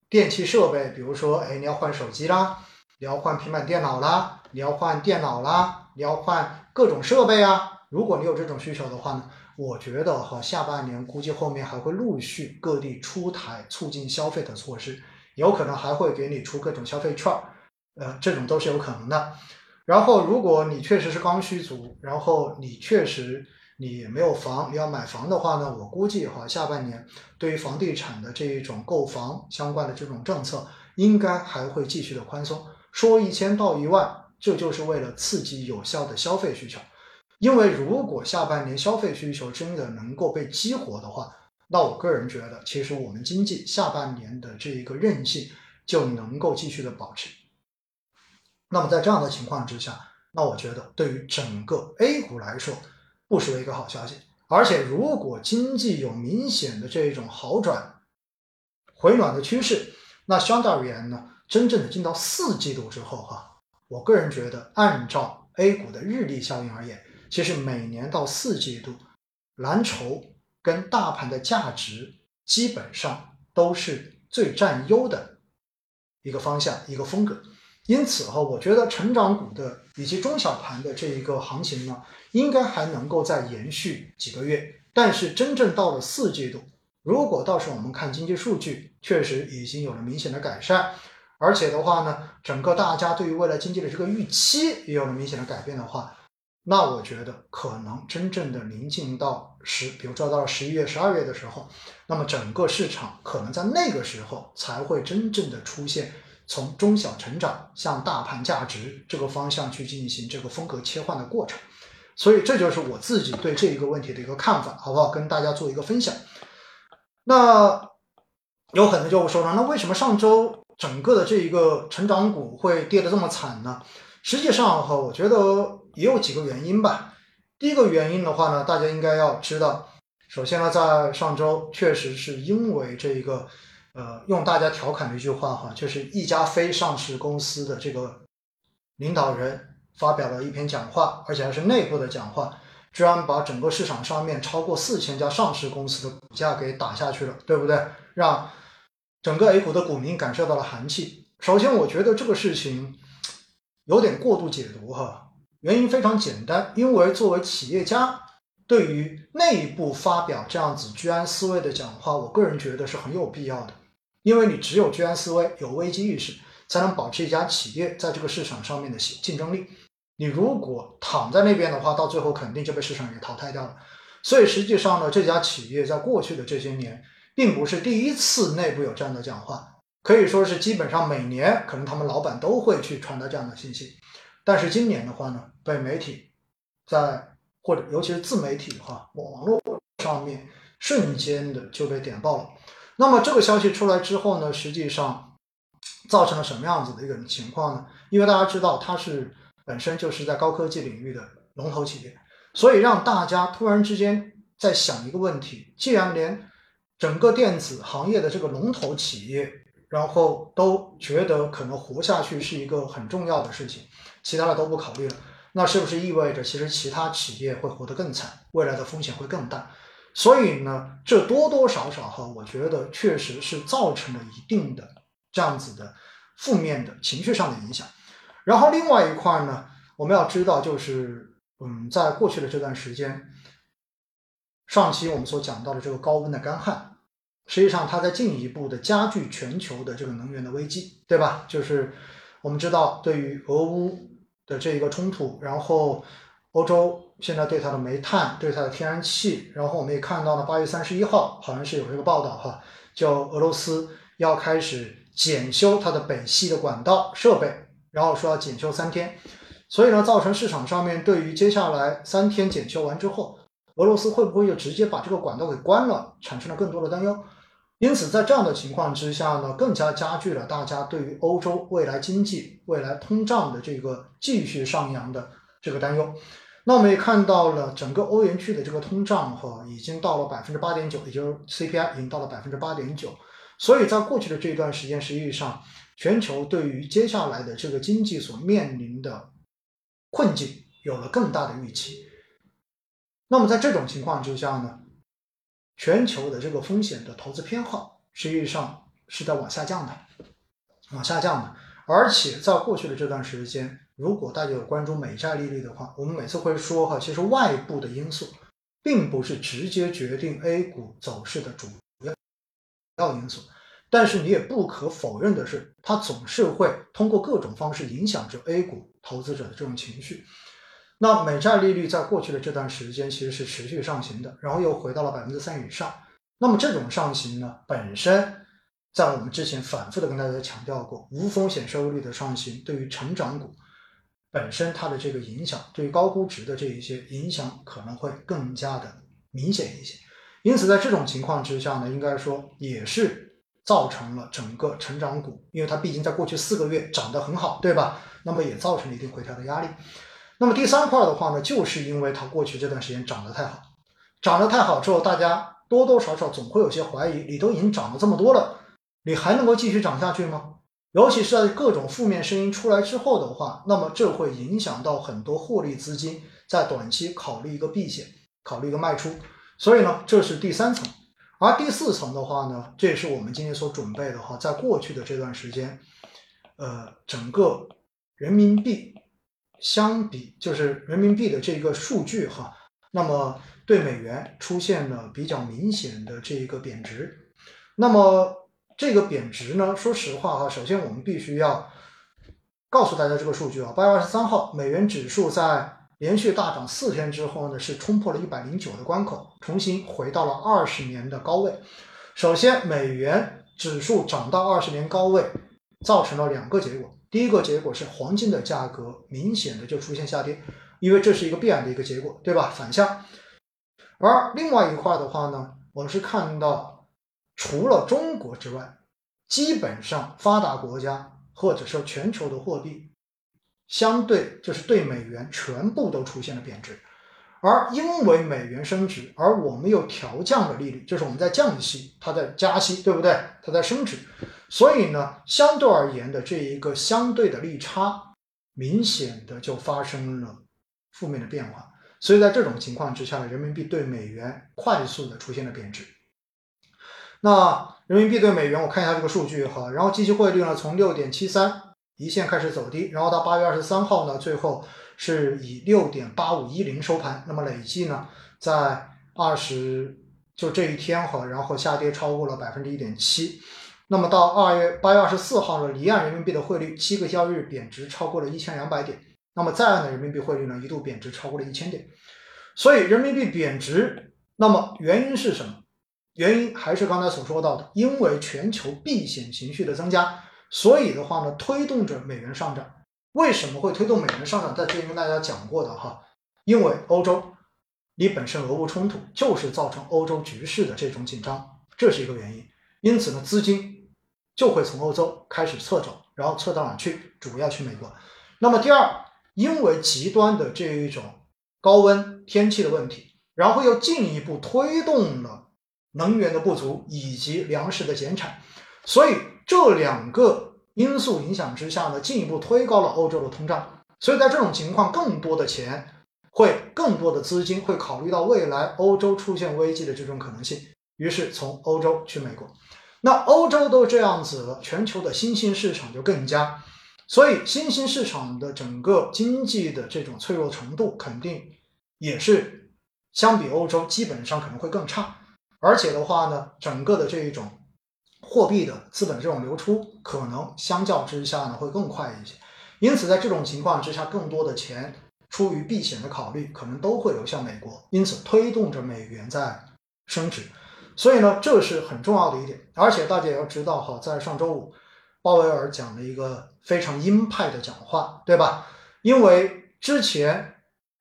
电器设备，比如说，哎，你要换手机啦，你要换平板电脑啦，你要换电脑啦，你要换各种设备啊。如果你有这种需求的话呢，我觉得哈，下半年估计后面还会陆续各地出台促进消费的措施，有可能还会给你出各种消费券，呃，这种都是有可能的。然后，如果你确实是刚需族，然后你确实。你没有房，你要买房的话呢？我估计哈，下半年对于房地产的这一种购房相关的这种政策，应该还会继续的宽松。说一千到一万，这就是为了刺激有效的消费需求。因为如果下半年消费需求真的能够被激活的话，那我个人觉得，其实我们经济下半年的这一个韧性就能够继续的保持。那么在这样的情况之下，那我觉得对于整个 A 股来说，不失为一个好消息，而且如果经济有明显的这一种好转、回暖的趋势，那相对而言呢，真正的进到四季度之后哈，我个人觉得，按照 A 股的日历效应而言，其实每年到四季度，蓝筹跟大盘的价值基本上都是最占优的一个方向、一个风格。因此哈，我觉得成长股的以及中小盘的这一个行情呢，应该还能够再延续几个月。但是真正到了四季度，如果到时候我们看经济数据确实已经有了明显的改善，而且的话呢，整个大家对于未来经济的这个预期也有了明显的改变的话，那我觉得可能真正的临近到十，比如说到了十一月、十二月的时候，那么整个市场可能在那个时候才会真正的出现。从中小成长向大盘价值这个方向去进行这个风格切换的过程，所以这就是我自己对这一个问题的一个看法，好不好？跟大家做一个分享。那有很多就会说了，那为什么上周整个的这一个成长股会跌得这么惨呢？实际上哈，我觉得也有几个原因吧。第一个原因的话呢，大家应该要知道，首先呢，在上周确实是因为这一个。呃，用大家调侃的一句话哈，就是一家非上市公司的这个领导人发表了一篇讲话，而且还是内部的讲话，居然把整个市场上面超过四千家上市公司的股价给打下去了，对不对？让整个 A 股的股民感受到了寒气。首先，我觉得这个事情有点过度解读哈，原因非常简单，因为作为企业家，对于内部发表这样子居安思危的讲话，我个人觉得是很有必要的。因为你只有居安思危，有危机意识，才能保持一家企业在这个市场上面的竞争力。你如果躺在那边的话，到最后肯定就被市场给淘汰掉了。所以实际上呢，这家企业在过去的这些年，并不是第一次内部有这样的讲话，可以说是基本上每年可能他们老板都会去传达这样的信息。但是今年的话呢，被媒体在或者尤其是自媒体哈网络上面瞬间的就被点爆了。那么这个消息出来之后呢，实际上造成了什么样子的一个情况呢？因为大家知道它是本身就是在高科技领域的龙头企业，所以让大家突然之间在想一个问题：既然连整个电子行业的这个龙头企业，然后都觉得可能活下去是一个很重要的事情，其他的都不考虑了，那是不是意味着其实其他企业会活得更惨，未来的风险会更大？所以呢，这多多少少哈，我觉得确实是造成了一定的这样子的负面的情绪上的影响。然后另外一块呢，我们要知道，就是嗯，在过去的这段时间，上期我们所讲到的这个高温的干旱，实际上它在进一步的加剧全球的这个能源的危机，对吧？就是我们知道，对于俄乌的这一个冲突，然后欧洲。现在对它的煤炭、对它的天然气，然后我们也看到了八月三十一号，好像是有这个报道哈，就俄罗斯要开始检修它的北溪的管道设备，然后说要检修三天，所以呢，造成市场上面对于接下来三天检修完之后，俄罗斯会不会就直接把这个管道给关了，产生了更多的担忧。因此，在这样的情况之下呢，更加加剧了大家对于欧洲未来经济、未来通胀的这个继续上扬的这个担忧。那我们也看到了，整个欧元区的这个通胀哈，已经到了百分之八点九，也就是 CPI 已经到了百分之八点九。所以在过去的这一段时间，实际上全球对于接下来的这个经济所面临的困境有了更大的预期。那么在这种情况之下呢，全球的这个风险的投资偏好实际上是在往下降的，往下降的。而且在过去的这段时间。如果大家有关注美债利率的话，我们每次会说哈，其实外部的因素并不是直接决定 A 股走势的主要因素，但是你也不可否认的是，它总是会通过各种方式影响着 A 股投资者的这种情绪。那美债利率在过去的这段时间其实是持续上行的，然后又回到了百分之三以上。那么这种上行呢，本身在我们之前反复的跟大家强调过，无风险收益率的上行对于成长股。本身它的这个影响，对于高估值的这一些影响可能会更加的明显一些，因此在这种情况之下呢，应该说也是造成了整个成长股，因为它毕竟在过去四个月涨得很好，对吧？那么也造成了一定回调的压力。那么第三块的话呢，就是因为它过去这段时间涨得太好，涨得太好之后，大家多多少少总会有些怀疑，你都已经涨了这么多了，你还能够继续涨下去吗？尤其是在各种负面声音出来之后的话，那么这会影响到很多获利资金在短期考虑一个避险，考虑一个卖出。所以呢，这是第三层。而第四层的话呢，这也是我们今天所准备的哈，在过去的这段时间，呃，整个人民币相比就是人民币的这个数据哈，那么对美元出现了比较明显的这一个贬值。那么这个贬值呢，说实话哈，首先我们必须要告诉大家这个数据啊，八月二十三号美元指数在。连续大涨四天之后呢，是冲破了一百零九的关口，重新回到了二十年的高位。首先，美元指数涨到二十年高位，造成了两个结果。第一个结果是黄金的价格明显的就出现下跌，因为这是一个必然的一个结果，对吧？反向。而另外一块的话呢，我们是看到，除了中国之外，基本上发达国家或者说全球的货币。相对就是对美元全部都出现了贬值，而因为美元升值，而我们又调降了利率，就是我们在降息，它在加息，对不对？它在升值，所以呢，相对而言的这一个相对的利差，明显的就发生了负面的变化。所以在这种情况之下呢，人民币对美元快速的出现了贬值。那人民币对美元，我看一下这个数据哈，然后即期汇率呢，从六点七三。一线开始走低，然后到八月二十三号呢，最后是以六点八五一零收盘。那么累计呢，在二十就这一天哈，然后下跌超过了百分之一点七。那么到二月八月二十四号呢，离岸人民币的汇率七个交易日贬值超过了一千两百点。那么在岸的人民币汇率呢，一度贬值超过了一千点。所以人民币贬值，那么原因是什么？原因还是刚才所说到的，因为全球避险情绪的增加。所以的话呢，推动着美元上涨。为什么会推动美元上涨？在之前跟大家讲过的哈，因为欧洲你本身俄乌冲突就是造成欧洲局势的这种紧张，这是一个原因。因此呢，资金就会从欧洲开始撤走，然后撤到哪去？主要去美国。那么第二，因为极端的这一种高温天气的问题，然后又进一步推动了能源的不足以及粮食的减产，所以。这两个因素影响之下呢，进一步推高了欧洲的通胀。所以在这种情况，更多的钱会、更多的资金会考虑到未来欧洲出现危机的这种可能性，于是从欧洲去美国。那欧洲都这样子了，全球的新兴市场就更加。所以新兴市场的整个经济的这种脆弱程度，肯定也是相比欧洲基本上可能会更差。而且的话呢，整个的这一种。货币的资本这种流出，可能相较之下呢会更快一些，因此在这种情况之下，更多的钱出于避险的考虑，可能都会流向美国，因此推动着美元在升值。所以呢，这是很重要的一点。而且大家也要知道哈，在上周五，鲍威尔讲了一个非常鹰派的讲话，对吧？因为之前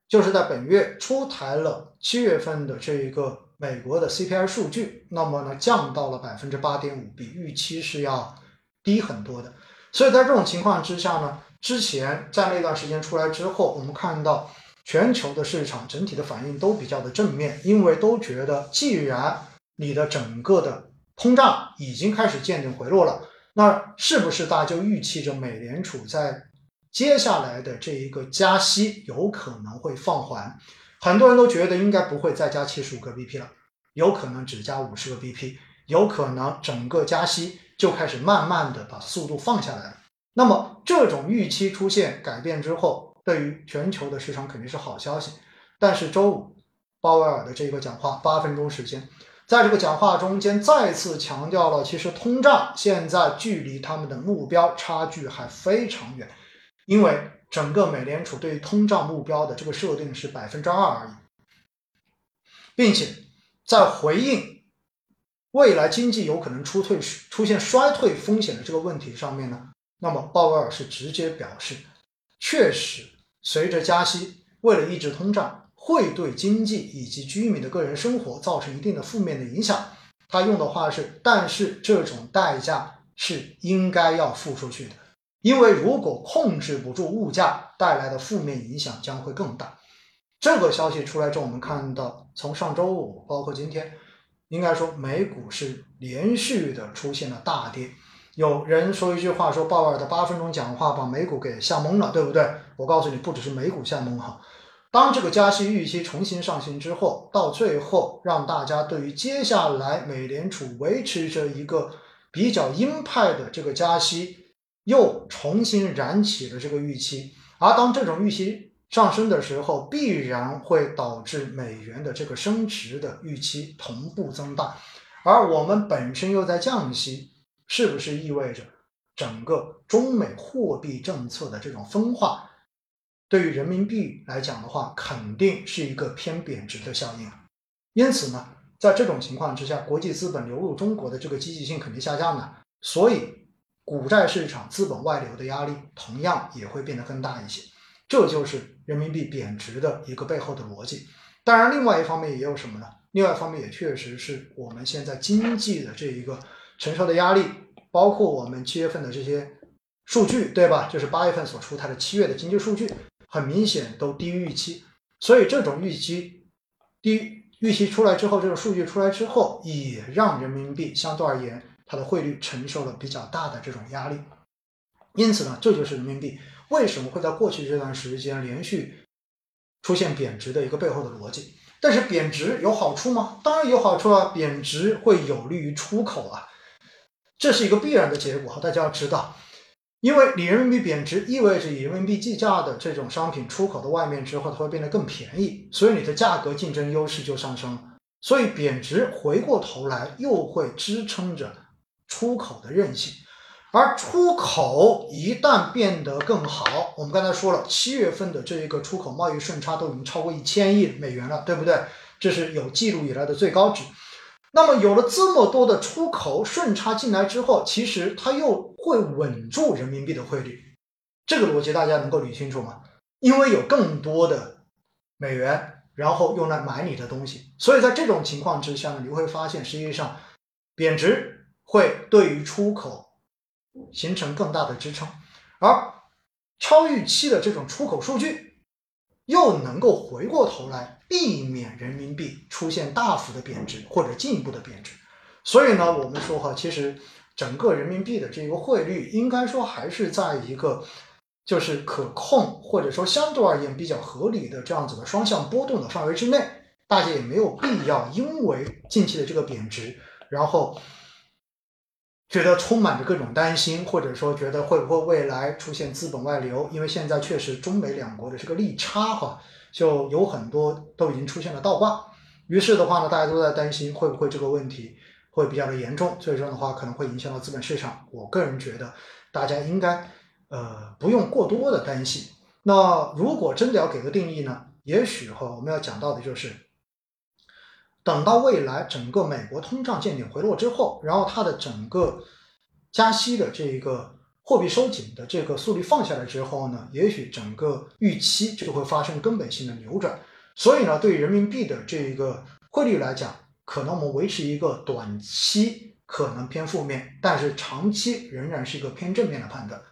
就是在本月出台了七月份的这一个。美国的 CPI 数据，那么呢降到了百分之八点五，比预期是要低很多的。所以在这种情况之下呢，之前在那段时间出来之后，我们看到全球的市场整体的反应都比较的正面，因为都觉得既然你的整个的通胀已经开始见顶回落了，那是不是大家就预期着美联储在接下来的这一个加息有可能会放缓？很多人都觉得应该不会再加七十五个 BP 了，有可能只加五十个 BP，有可能整个加息就开始慢慢的把速度放下来了。那么这种预期出现改变之后，对于全球的市场肯定是好消息。但是周五鲍威尔的这个讲话八分钟时间，在这个讲话中间再次强调了，其实通胀现在距离他们的目标差距还非常远，因为。整个美联储对于通胀目标的这个设定是百分之二而已，并且在回应未来经济有可能出退出现衰退风险的这个问题上面呢，那么鲍威尔是直接表示，确实随着加息，为了抑制通胀，会对经济以及居民的个人生活造成一定的负面的影响。他用的话是，但是这种代价是应该要付出去的。因为如果控制不住物价带来的负面影响将会更大，这个消息出来之后，我们看到从上周五包括今天，应该说美股是连续的出现了大跌。有人说一句话，说鲍威尔的八分钟讲话把美股给吓懵了，对不对？我告诉你，不只是美股吓懵哈。当这个加息预期重新上行之后，到最后让大家对于接下来美联储维持着一个比较鹰派的这个加息，又重新燃起了这个预期。而当这种预期上升的时候，必然会导致美元的这个升值的预期同步增大。而我们本身又在降息，是不是意味着整个中美货币政策的这种分化？对于人民币来讲的话，肯定是一个偏贬值的效应。因此呢，在这种情况之下，国际资本流入中国的这个积极性肯定下降的，所以股债市场资本外流的压力同样也会变得更大一些。这就是人民币贬值的一个背后的逻辑。当然，另外一方面也有什么呢？另外一方面也确实是我们现在经济的这一个承受的压力，包括我们七月份的这些数据，对吧？就是八月份所出台的七月的经济数据。很明显都低于预期，所以这种预期低预期出来之后，这个数据出来之后，也让人民币相对而言它的汇率承受了比较大的这种压力。因此呢，这就是人民币为什么会在过去这段时间连续出现贬值的一个背后的逻辑。但是贬值有好处吗？当然有好处啊，贬值会有利于出口啊，这是一个必然的结果。大家要知道。因为你人民币贬值，意味着以人民币计价的这种商品出口到外面之后，它会变得更便宜，所以你的价格竞争优势就上升了。所以贬值回过头来又会支撑着出口的韧性，而出口一旦变得更好，我们刚才说了，七月份的这一个出口贸易顺差都已经超过一千亿美元了，对不对？这是有记录以来的最高值。那么有了这么多的出口顺差进来之后，其实它又会稳住人民币的汇率，这个逻辑大家能够理清楚吗？因为有更多的美元，然后用来买你的东西，所以在这种情况之下呢，你会发现实际上贬值会对于出口形成更大的支撑，而超预期的这种出口数据。又能够回过头来避免人民币出现大幅的贬值或者进一步的贬值，所以呢，我们说哈，其实整个人民币的这个汇率应该说还是在一个就是可控或者说相对而言比较合理的这样子的双向波动的范围之内，大家也没有必要因为近期的这个贬值，然后。觉得充满着各种担心，或者说觉得会不会未来出现资本外流？因为现在确实中美两国的这个利差哈，就有很多都已经出现了倒挂。于是的话呢，大家都在担心会不会这个问题会比较的严重，最终的话可能会影响到资本市场。我个人觉得，大家应该呃不用过多的担心。那如果真的要给个定义呢？也许哈，我们要讲到的就是。等到未来整个美国通胀见顶回落之后，然后它的整个加息的这一个货币收紧的这个速率放下来之后呢，也许整个预期就会发生根本性的扭转。所以呢，对于人民币的这一个汇率来讲，可能我们维持一个短期可能偏负面，但是长期仍然是一个偏正面的判断。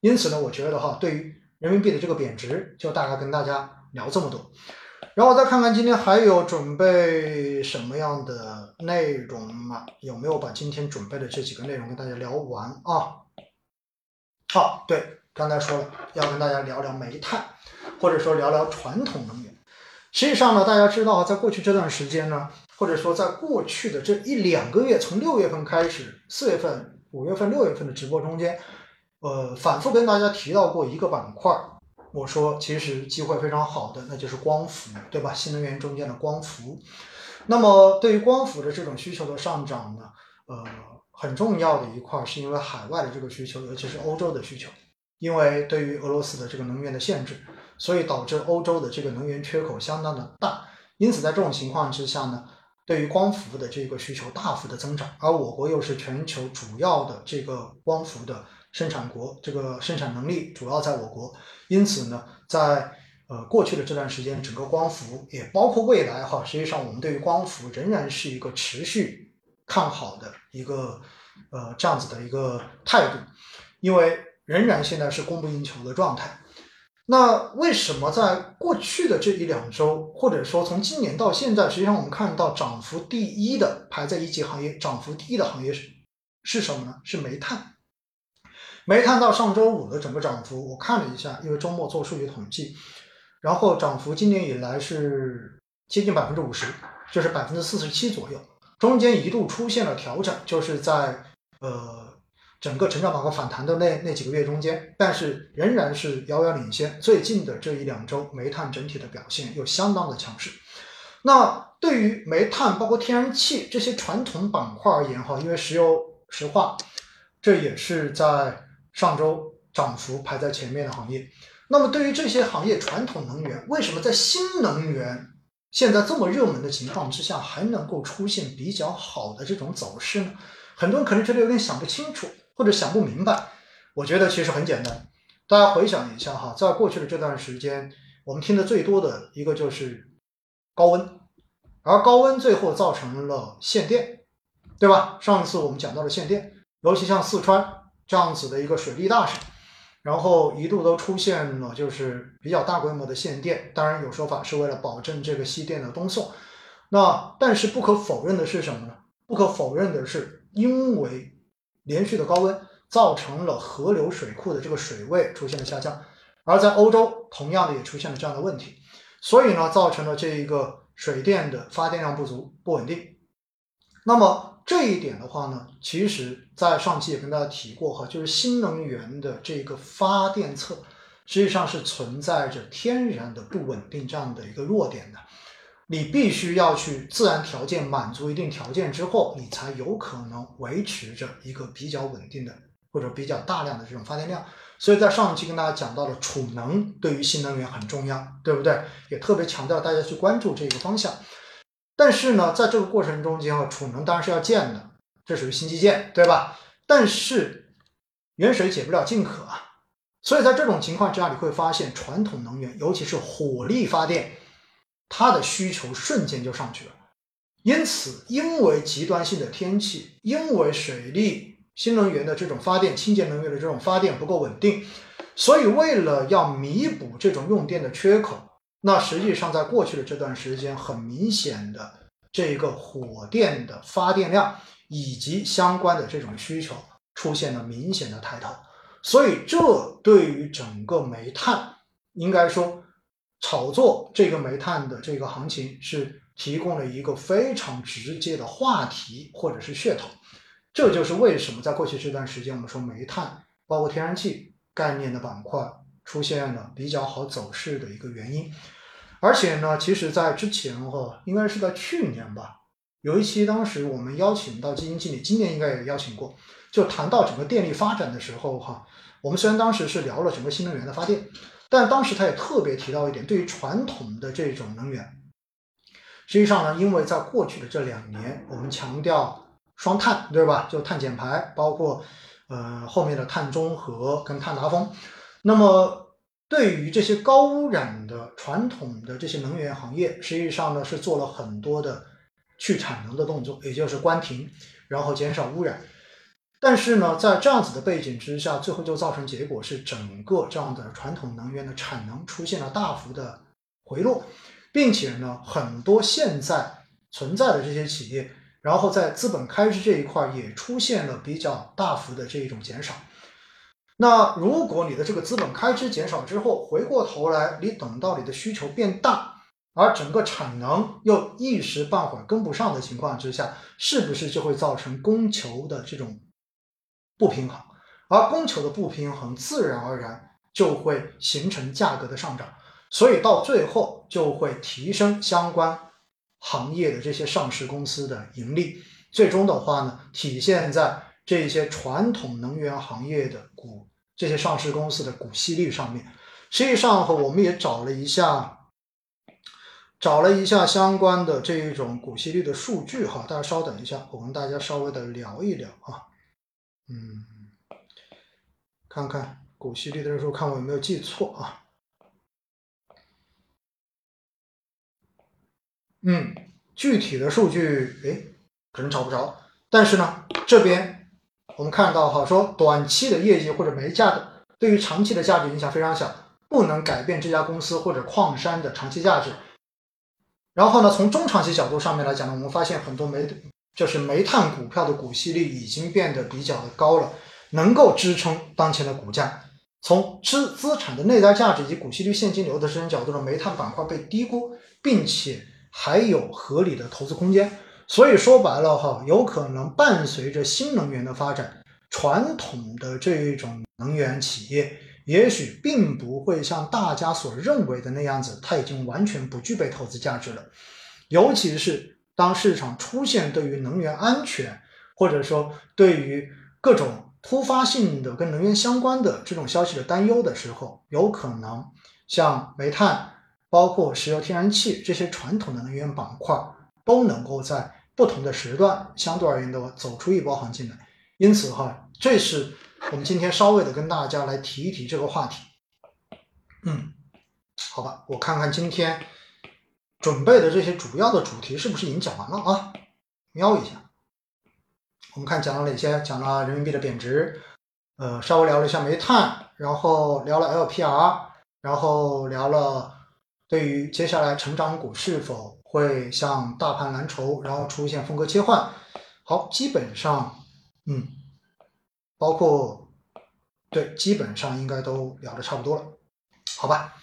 因此呢，我觉得哈，对于人民币的这个贬值，就大概跟大家聊这么多。然后再看看今天还有准备什么样的内容吗？有没有把今天准备的这几个内容跟大家聊完啊？好，对，刚才说了要跟大家聊聊煤炭，或者说聊聊传统能源。实际上呢，大家知道，在过去这段时间呢，或者说在过去的这一两个月，从六月份开始，四月份、五月份、六月份的直播中间，呃，反复跟大家提到过一个板块。我说，其实机会非常好的，那就是光伏，对吧？新能源中间的光伏。那么，对于光伏的这种需求的上涨呢，呃，很重要的一块是因为海外的这个需求，尤其是欧洲的需求，因为对于俄罗斯的这个能源的限制，所以导致欧洲的这个能源缺口相当的大。因此，在这种情况之下呢，对于光伏的这个需求大幅的增长，而我国又是全球主要的这个光伏的。生产国这个生产能力主要在我国，因此呢，在呃过去的这段时间，整个光伏也包括未来哈，实际上我们对于光伏仍然是一个持续看好的一个呃这样子的一个态度，因为仍然现在是供不应求的状态。那为什么在过去的这一两周，或者说从今年到现在，实际上我们看到涨幅第一的排在一级行业，涨幅第一的行业是是什么呢？是煤炭。煤炭到上周五的整个涨幅，我看了一下，因为周末做数据统计，然后涨幅今年以来是接近百分之五十，就是百分之四十七左右。中间一度出现了调整，就是在呃整个成长板块反弹的那那几个月中间，但是仍然是遥遥领先。最近的这一两周，煤炭整体的表现又相当的强势。那对于煤炭包括天然气这些传统板块而言，哈，因为石油石化，这也是在。上周涨幅排在前面的行业，那么对于这些行业传统能源，为什么在新能源现在这么热门的情况之下，还能够出现比较好的这种走势呢？很多人可能觉得有点想不清楚或者想不明白。我觉得其实很简单，大家回想一下哈，在过去的这段时间，我们听的最多的一个就是高温，而高温最后造成了限电，对吧？上次我们讲到了限电，尤其像四川。这样子的一个水利大省，然后一度都出现了就是比较大规模的限电，当然有说法是为了保证这个西电的东送。那但是不可否认的是什么呢？不可否认的是，因为连续的高温造成了河流水库的这个水位出现了下降，而在欧洲同样的也出现了这样的问题，所以呢，造成了这一个水电的发电量不足、不稳定。那么。这一点的话呢，其实在上期也跟大家提过哈，就是新能源的这个发电侧，实际上是存在着天然的不稳定这样的一个弱点的。你必须要去自然条件满足一定条件之后，你才有可能维持着一个比较稳定的或者比较大量的这种发电量。所以在上期跟大家讲到了储能对于新能源很重要，对不对？也特别强调大家去关注这个方向。但是呢，在这个过程中间啊，储能当然是要建的，这属于新基建，对吧？但是远水解不了近渴啊，所以在这种情况之下，你会发现传统能源，尤其是火力发电，它的需求瞬间就上去了。因此，因为极端性的天气，因为水利、新能源的这种发电、清洁能源的这种发电不够稳定，所以为了要弥补这种用电的缺口。那实际上，在过去的这段时间，很明显的这个火电的发电量以及相关的这种需求出现了明显的抬头，所以这对于整个煤炭，应该说炒作这个煤炭的这个行情是提供了一个非常直接的话题或者是噱头。这就是为什么在过去这段时间，我们说煤炭包括天然气概念的板块。出现了比较好走势的一个原因，而且呢，其实，在之前哈，应该是在去年吧，有一期当时我们邀请到基金经理，今年应该也邀请过，就谈到整个电力发展的时候哈，我们虽然当时是聊了整个新能源的发电，但当时他也特别提到一点，对于传统的这种能源，实际上呢，因为在过去的这两年，我们强调双碳，对吧？就碳减排，包括呃后面的碳中和跟碳达峰。那么，对于这些高污染的传统的这些能源行业，实际上呢是做了很多的去产能的动作，也就是关停，然后减少污染。但是呢，在这样子的背景之下，最后就造成结果是整个这样的传统能源的产能出现了大幅的回落，并且呢，很多现在存在的这些企业，然后在资本开支这一块也出现了比较大幅的这种减少。那如果你的这个资本开支减少之后，回过头来，你等到你的需求变大，而整个产能又一时半会儿跟不上的情况之下，是不是就会造成供求的这种不平衡？而供求的不平衡，自然而然就会形成价格的上涨，所以到最后就会提升相关行业的这些上市公司的盈利，最终的话呢，体现在这些传统能源行业的股。这些上市公司的股息率上面，实际上和我们也找了一下，找了一下相关的这一种股息率的数据哈，大家稍等一下，我跟大家稍微的聊一聊啊，嗯，看看股息率的时候，看我有没有记错啊，嗯，具体的数据哎，可能找不着，但是呢，这边。我们看到哈，说短期的业绩或者煤价的对于长期的价值影响非常小，不能改变这家公司或者矿山的长期价值。然后呢，从中长期角度上面来讲呢，我们发现很多煤就是煤炭股票的股息率已经变得比较的高了，能够支撑当前的股价。从资资产的内在价值以及股息率、现金流的支撑角度呢，煤炭板块被低估，并且还有合理的投资空间。所以说白了哈，有可能伴随着新能源的发展，传统的这一种能源企业，也许并不会像大家所认为的那样子，它已经完全不具备投资价值了。尤其是当市场出现对于能源安全，或者说对于各种。突发性的跟能源相关的这种消息的担忧的时候，有可能像煤炭、包括石油、天然气这些传统的能源板块，都能够在不同的时段相对而言的走出一波行情来。因此哈，这是我们今天稍微的跟大家来提一提这个话题。嗯，好吧，我看看今天准备的这些主要的主题是不是已经讲完了啊？瞄一下。我们看讲了哪些？讲了人民币的贬值，呃，稍微聊了一下煤炭，然后聊了 LPR，然后聊了对于接下来成长股是否会向大盘蓝筹，然后出现风格切换。好，基本上，嗯，包括对，基本上应该都聊的差不多了，好吧？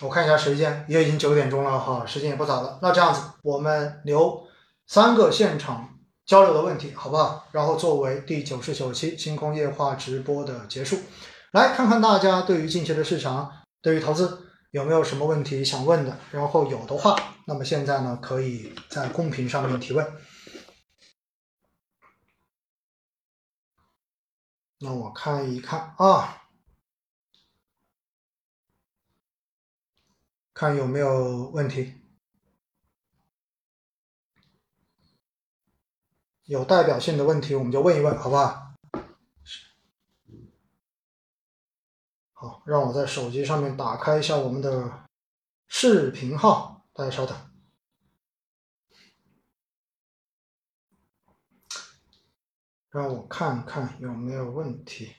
我看一下时间，也已经九点钟了哈，时间也不早了。那这样子，我们留三个现场。交流的问题，好不好？然后作为第九十九期星空夜话直播的结束，来看看大家对于近期的市场，对于投资有没有什么问题想问的？然后有的话，那么现在呢，可以在公屏上面提问。那我看一看啊，看有没有问题。有代表性的问题，我们就问一问，好不好？让我在手机上面打开一下我们的视频号，大家稍等，让我看看有没有问题。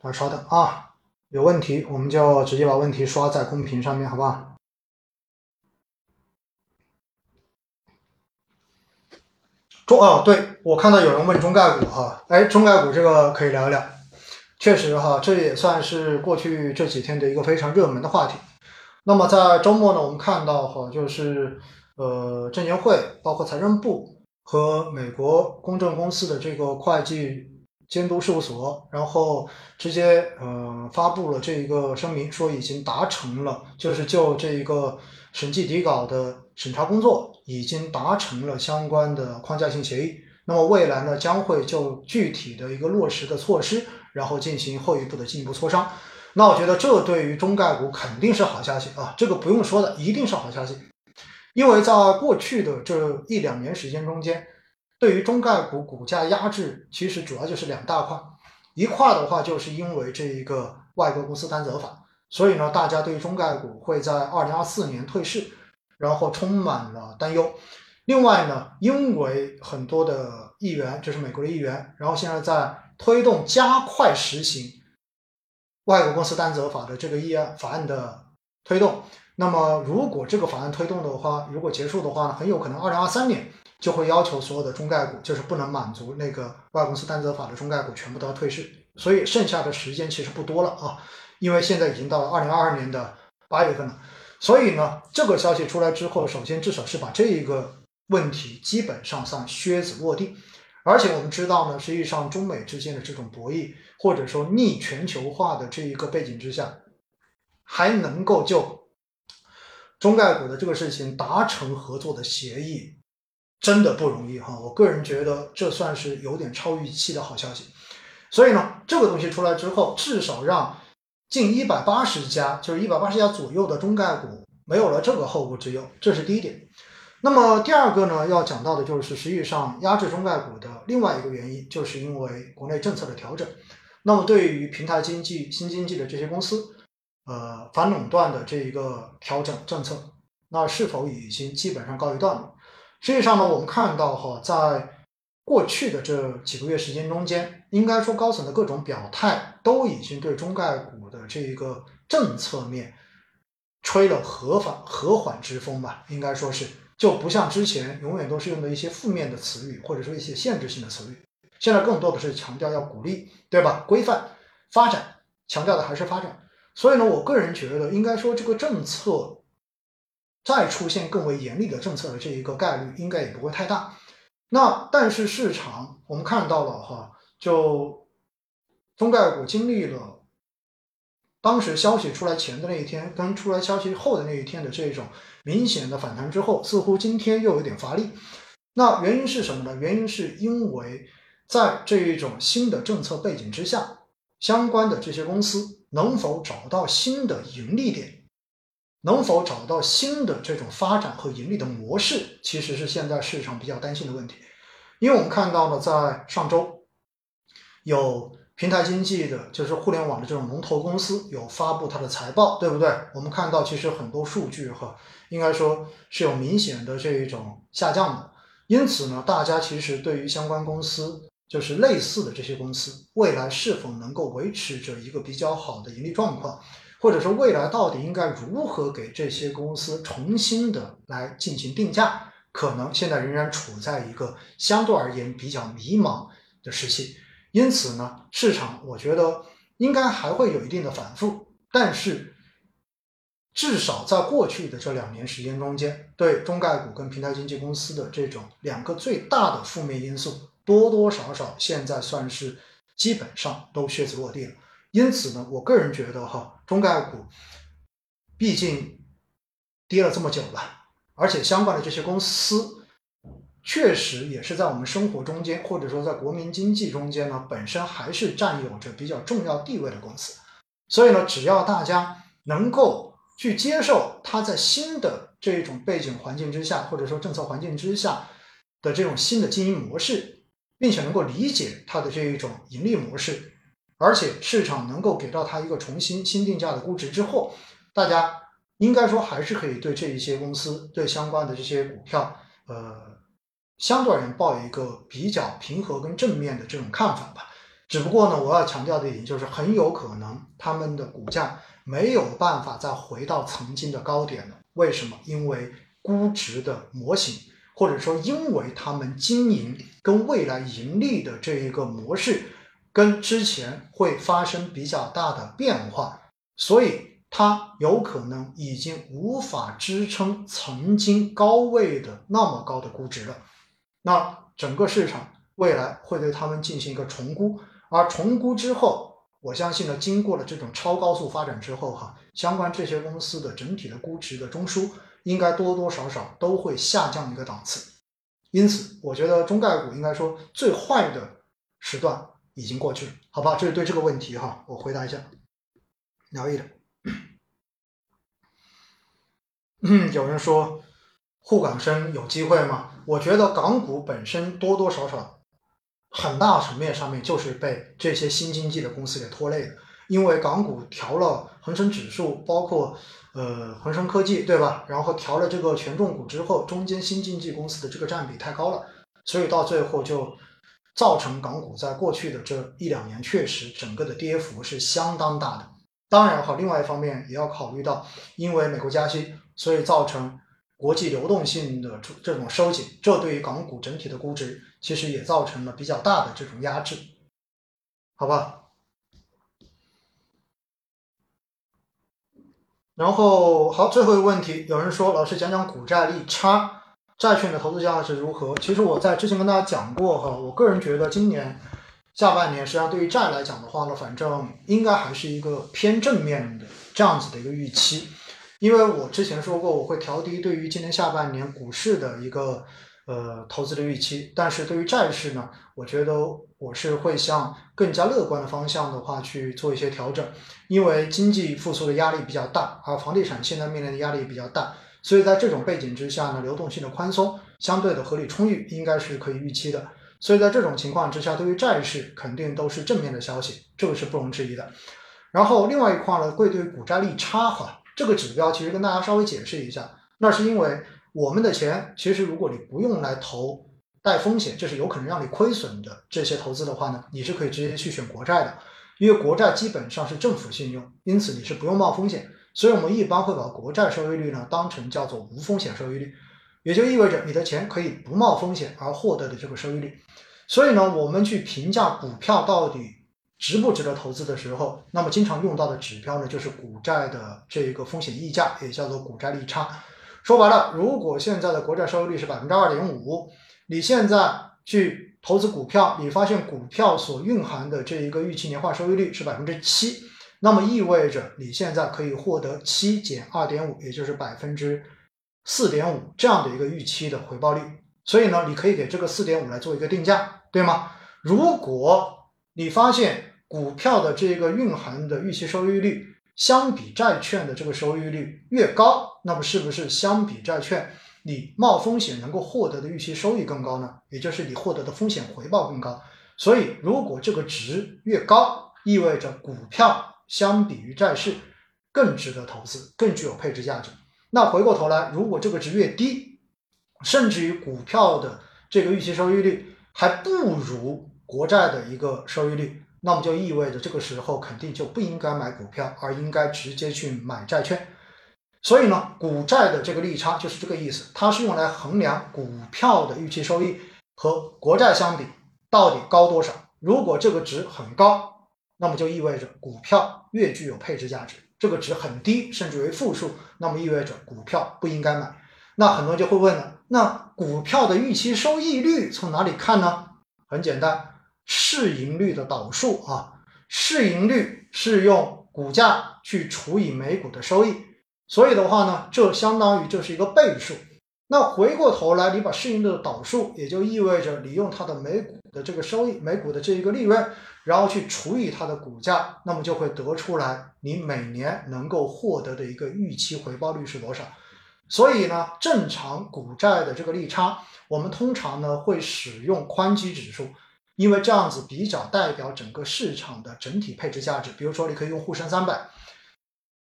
大家稍等啊，有问题我们就直接把问题刷在公屏上面，好不好？中哦，对我看到有人问中概股哈，哎，中概股这个可以聊一聊，确实哈，这也算是过去这几天的一个非常热门的话题。那么在周末呢，我们看到哈，就是呃，证监会包括财政部和美国公证公司的这个会计。监督事务所，然后直接呃发布了这一个声明，说已经达成了，就是就这一个审计底稿的审查工作已经达成了相关的框架性协议。那么未来呢，将会就具体的一个落实的措施，然后进行后一步的进一步磋商。那我觉得这对于中概股肯定是好消息啊，这个不用说的，一定是好消息，因为在过去的这一两年时间中间。对于中概股股价压制，其实主要就是两大块，一块的话就是因为这一个外国公司担责法，所以呢，大家对于中概股会在二零二四年退市，然后充满了担忧。另外呢，因为很多的议员，就是美国的议员，然后现在在推动加快实行外国公司担责法的这个议案法案的推动。那么，如果这个法案推动的话，如果结束的话呢，很有可能二零二三年。就会要求所有的中概股，就是不能满足那个外公司担责法的中概股，全部都要退市。所以剩下的时间其实不多了啊，因为现在已经到了二零二二年的八月份了。所以呢，这个消息出来之后，首先至少是把这一个问题基本上算靴子落地。而且我们知道呢，实际上中美之间的这种博弈，或者说逆全球化的这一个背景之下，还能够就中概股的这个事情达成合作的协议。真的不容易哈，我个人觉得这算是有点超预期的好消息。所以呢，这个东西出来之后，至少让近一百八十家，就是一百八十家左右的中概股没有了这个后顾之忧，这是第一点。那么第二个呢，要讲到的就是实际上压制中概股的另外一个原因，就是因为国内政策的调整。那么对于平台经济、新经济的这些公司，呃，反垄断的这一个调整政策。那是否已经基本上告一段落？实际上呢，我们看到哈，在过去的这几个月时间中间，应该说高层的各种表态都已经对中概股这一个政策面吹了和缓和缓之风吧，应该说是就不像之前永远都是用的一些负面的词语，或者说一些限制性的词语，现在更多的是强调要鼓励，对吧？规范发展，强调的还是发展。所以呢，我个人觉得，应该说这个政策再出现更为严厉的政策的这一个概率，应该也不会太大。那但是市场我们看到了哈，就中概股经历了当时消息出来前的那一天，跟出来消息后的那一天的这种明显的反弹之后，似乎今天又有点乏力。那原因是什么呢？原因是因为在这一种新的政策背景之下，相关的这些公司能否找到新的盈利点？能否找到新的这种发展和盈利的模式，其实是现在市场比较担心的问题。因为我们看到了，在上周有平台经济的，就是互联网的这种龙头公司有发布它的财报，对不对？我们看到其实很多数据哈，应该说是有明显的这一种下降的。因此呢，大家其实对于相关公司，就是类似的这些公司，未来是否能够维持着一个比较好的盈利状况？或者说未来到底应该如何给这些公司重新的来进行定价？可能现在仍然处在一个相对而言比较迷茫的时期。因此呢，市场我觉得应该还会有一定的反复。但是至少在过去的这两年时间中间，对中概股跟平台经纪公司的这种两个最大的负面因素，多多少少现在算是基本上都靴子落地了。因此呢，我个人觉得哈，中概股毕竟跌了这么久了，而且相关的这些公司确实也是在我们生活中间，或者说在国民经济中间呢，本身还是占有着比较重要地位的公司。所以呢，只要大家能够去接受它在新的这一种背景环境之下，或者说政策环境之下的这种新的经营模式，并且能够理解它的这一种盈利模式。而且市场能够给到它一个重新新定价的估值之后，大家应该说还是可以对这一些公司、对相关的这些股票，呃，相对而言抱有一个比较平和跟正面的这种看法吧。只不过呢，我要强调的一点就是，很有可能他们的股价没有办法再回到曾经的高点了。为什么？因为估值的模型，或者说因为他们经营跟未来盈利的这一个模式。跟之前会发生比较大的变化，所以它有可能已经无法支撑曾经高位的那么高的估值了。那整个市场未来会对他们进行一个重估，而重估之后，我相信呢，经过了这种超高速发展之后，哈，相关这些公司的整体的估值的中枢应该多多少少都会下降一个档次。因此，我觉得中概股应该说最坏的时段。已经过去了，好吧？这是对这个问题哈，我回答一下。聊一聊。嗯，有人说沪港深有机会吗？我觉得港股本身多多少少很大层面上面就是被这些新经济的公司给拖累的，因为港股调了恒生指数，包括呃恒生科技，对吧？然后调了这个权重股之后，中间新经济公司的这个占比太高了，所以到最后就。造成港股在过去的这一两年确实整个的跌幅是相当大的。当然哈，另外一方面也要考虑到，因为美国加息，所以造成国际流动性的这这种收紧，这对于港股整体的估值其实也造成了比较大的这种压制，好吧？然后好，最后一个问题，有人说老师讲讲股债利差。债券的投资价值如何？其实我在之前跟大家讲过哈，我个人觉得今年下半年实际上对于债来讲的话呢，反正应该还是一个偏正面的这样子的一个预期，因为我之前说过我会调低对于今年下半年股市的一个呃投资的预期，但是对于债市呢，我觉得我是会向更加乐观的方向的话去做一些调整，因为经济复苏的压力比较大，而房地产现在面临的压力比较大。所以在这种背景之下呢，流动性的宽松相对的合理充裕，应该是可以预期的。所以在这种情况之下，对于债市肯定都是正面的消息，这个是不容置疑的。然后另外一块呢，会对股债利差哈这个指标，其实跟大家稍微解释一下，那是因为我们的钱其实如果你不用来投带风险，这是有可能让你亏损的这些投资的话呢，你是可以直接去选国债的，因为国债基本上是政府信用，因此你是不用冒风险。所以我们一般会把国债收益率呢当成叫做无风险收益率，也就意味着你的钱可以不冒风险而获得的这个收益率。所以呢，我们去评价股票到底值不值得投资的时候，那么经常用到的指标呢就是股债的这一个风险溢价，也叫做股债利差。说白了，如果现在的国债收益率是百分之二点五，你现在去投资股票，你发现股票所蕴含的这一个预期年化收益率是百分之七。那么意味着你现在可以获得七减二点五，也就是百分之四点五这样的一个预期的回报率。所以呢，你可以给这个四点五来做一个定价，对吗？如果你发现股票的这个蕴含的预期收益率相比债券的这个收益率越高，那么是不是相比债券你冒风险能够获得的预期收益更高呢？也就是你获得的风险回报更高。所以如果这个值越高，意味着股票。相比于债市更值得投资，更具有配置价值。那回过头来，如果这个值越低，甚至于股票的这个预期收益率还不如国债的一个收益率，那么就意味着这个时候肯定就不应该买股票，而应该直接去买债券。所以呢，股债的这个利差就是这个意思，它是用来衡量股票的预期收益和国债相比到底高多少。如果这个值很高，那么就意味着股票越具有配置价值，这个值很低，甚至为负数，那么意味着股票不应该买。那很多人就会问了，那股票的预期收益率从哪里看呢？很简单，市盈率的导数啊，市盈率是用股价去除以每股的收益，所以的话呢，这相当于就是一个倍数。那回过头来，你把市盈率的导数，也就意味着你用它的每股的这个收益，每股的这一个利润。然后去除以它的股价，那么就会得出来你每年能够获得的一个预期回报率是多少。所以呢，正常股债的这个利差，我们通常呢会使用宽基指数，因为这样子比较代表整个市场的整体配置价值。比如说，你可以用沪深三百，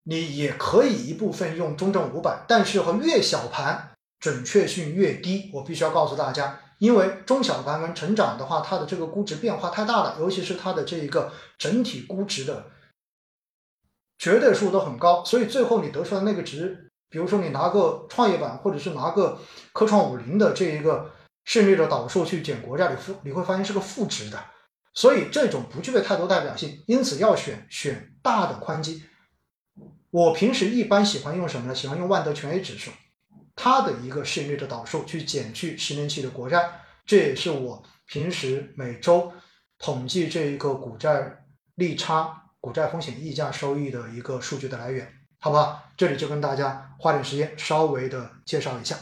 你也可以一部分用中证五百，但是和越小盘准确性越低。我必须要告诉大家。因为中小盘跟成长的话，它的这个估值变化太大了，尤其是它的这一个整体估值的绝对数都很高，所以最后你得出来那个值，比如说你拿个创业板或者是拿个科创五零的这一个市率的导数去减国债，你负你会发现是个负值的，所以这种不具备太多代表性，因此要选选大的宽基。我平时一般喜欢用什么呢？喜欢用万德全 A 指数。它的一个市盈率的导数去减去十年期的国债，这也是我平时每周统计这一个股债利差、股债风险溢价收益的一个数据的来源，好吧？这里就跟大家花点时间稍微的介绍一下。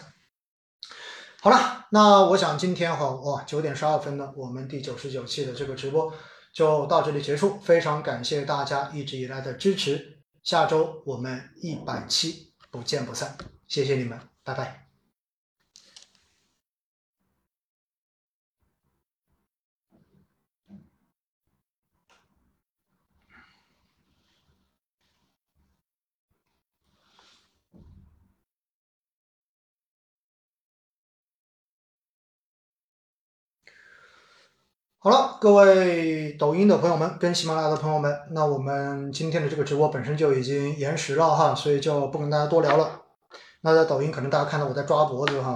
好了，那我想今天哈哇九点十二分呢，我们第九十九期的这个直播就到这里结束，非常感谢大家一直以来的支持，下周我们一百期不见不散，谢谢你们。拜拜。好了，各位抖音的朋友们跟喜马拉雅的朋友们，那我们今天的这个直播本身就已经延时了哈，所以就不跟大家多聊了。那在抖音可能大家看到我在抓脖子哈，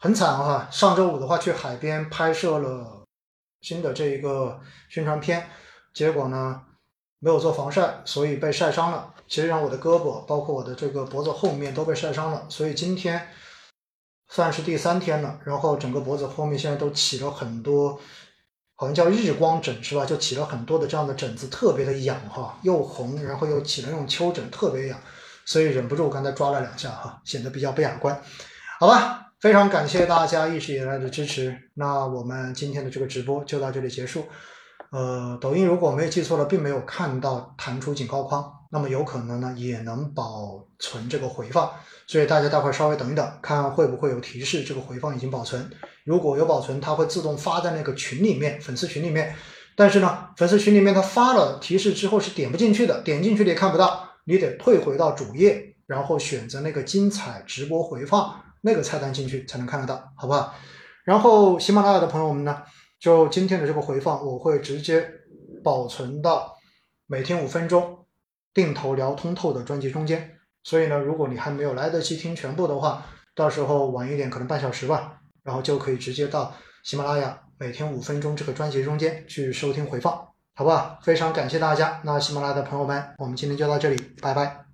很惨哈。上周五的话去海边拍摄了新的这一个宣传片，结果呢没有做防晒，所以被晒伤了。其实让我的胳膊包括我的这个脖子后面都被晒伤了，所以今天算是第三天了。然后整个脖子后面现在都起了很多，好像叫日光疹是吧？就起了很多的这样的疹子，特别的痒哈，又红，然后又起了那种丘疹，特别痒。所以忍不住刚才抓了两下哈，显得比较不雅观，好吧？非常感谢大家一直以来的支持，那我们今天的这个直播就到这里结束。呃，抖音如果没有记错了，并没有看到弹出警告框，那么有可能呢也能保存这个回放，所以大家待会儿稍微等一等，看会不会有提示这个回放已经保存。如果有保存，它会自动发在那个群里面，粉丝群里面。但是呢，粉丝群里面它发了提示之后是点不进去的，点进去你也看不到。你得退回到主页，然后选择那个精彩直播回放那个菜单进去才能看得到，好不好？然后喜马拉雅的朋友们呢，就今天的这个回放，我会直接保存到每天五分钟定投聊通透的专辑中间。所以呢，如果你还没有来得及听全部的话，到时候晚一点，可能半小时吧，然后就可以直接到喜马拉雅每天五分钟这个专辑中间去收听回放，好不好？非常感谢大家。那喜马拉雅的朋友们，我们今天就到这里，拜拜。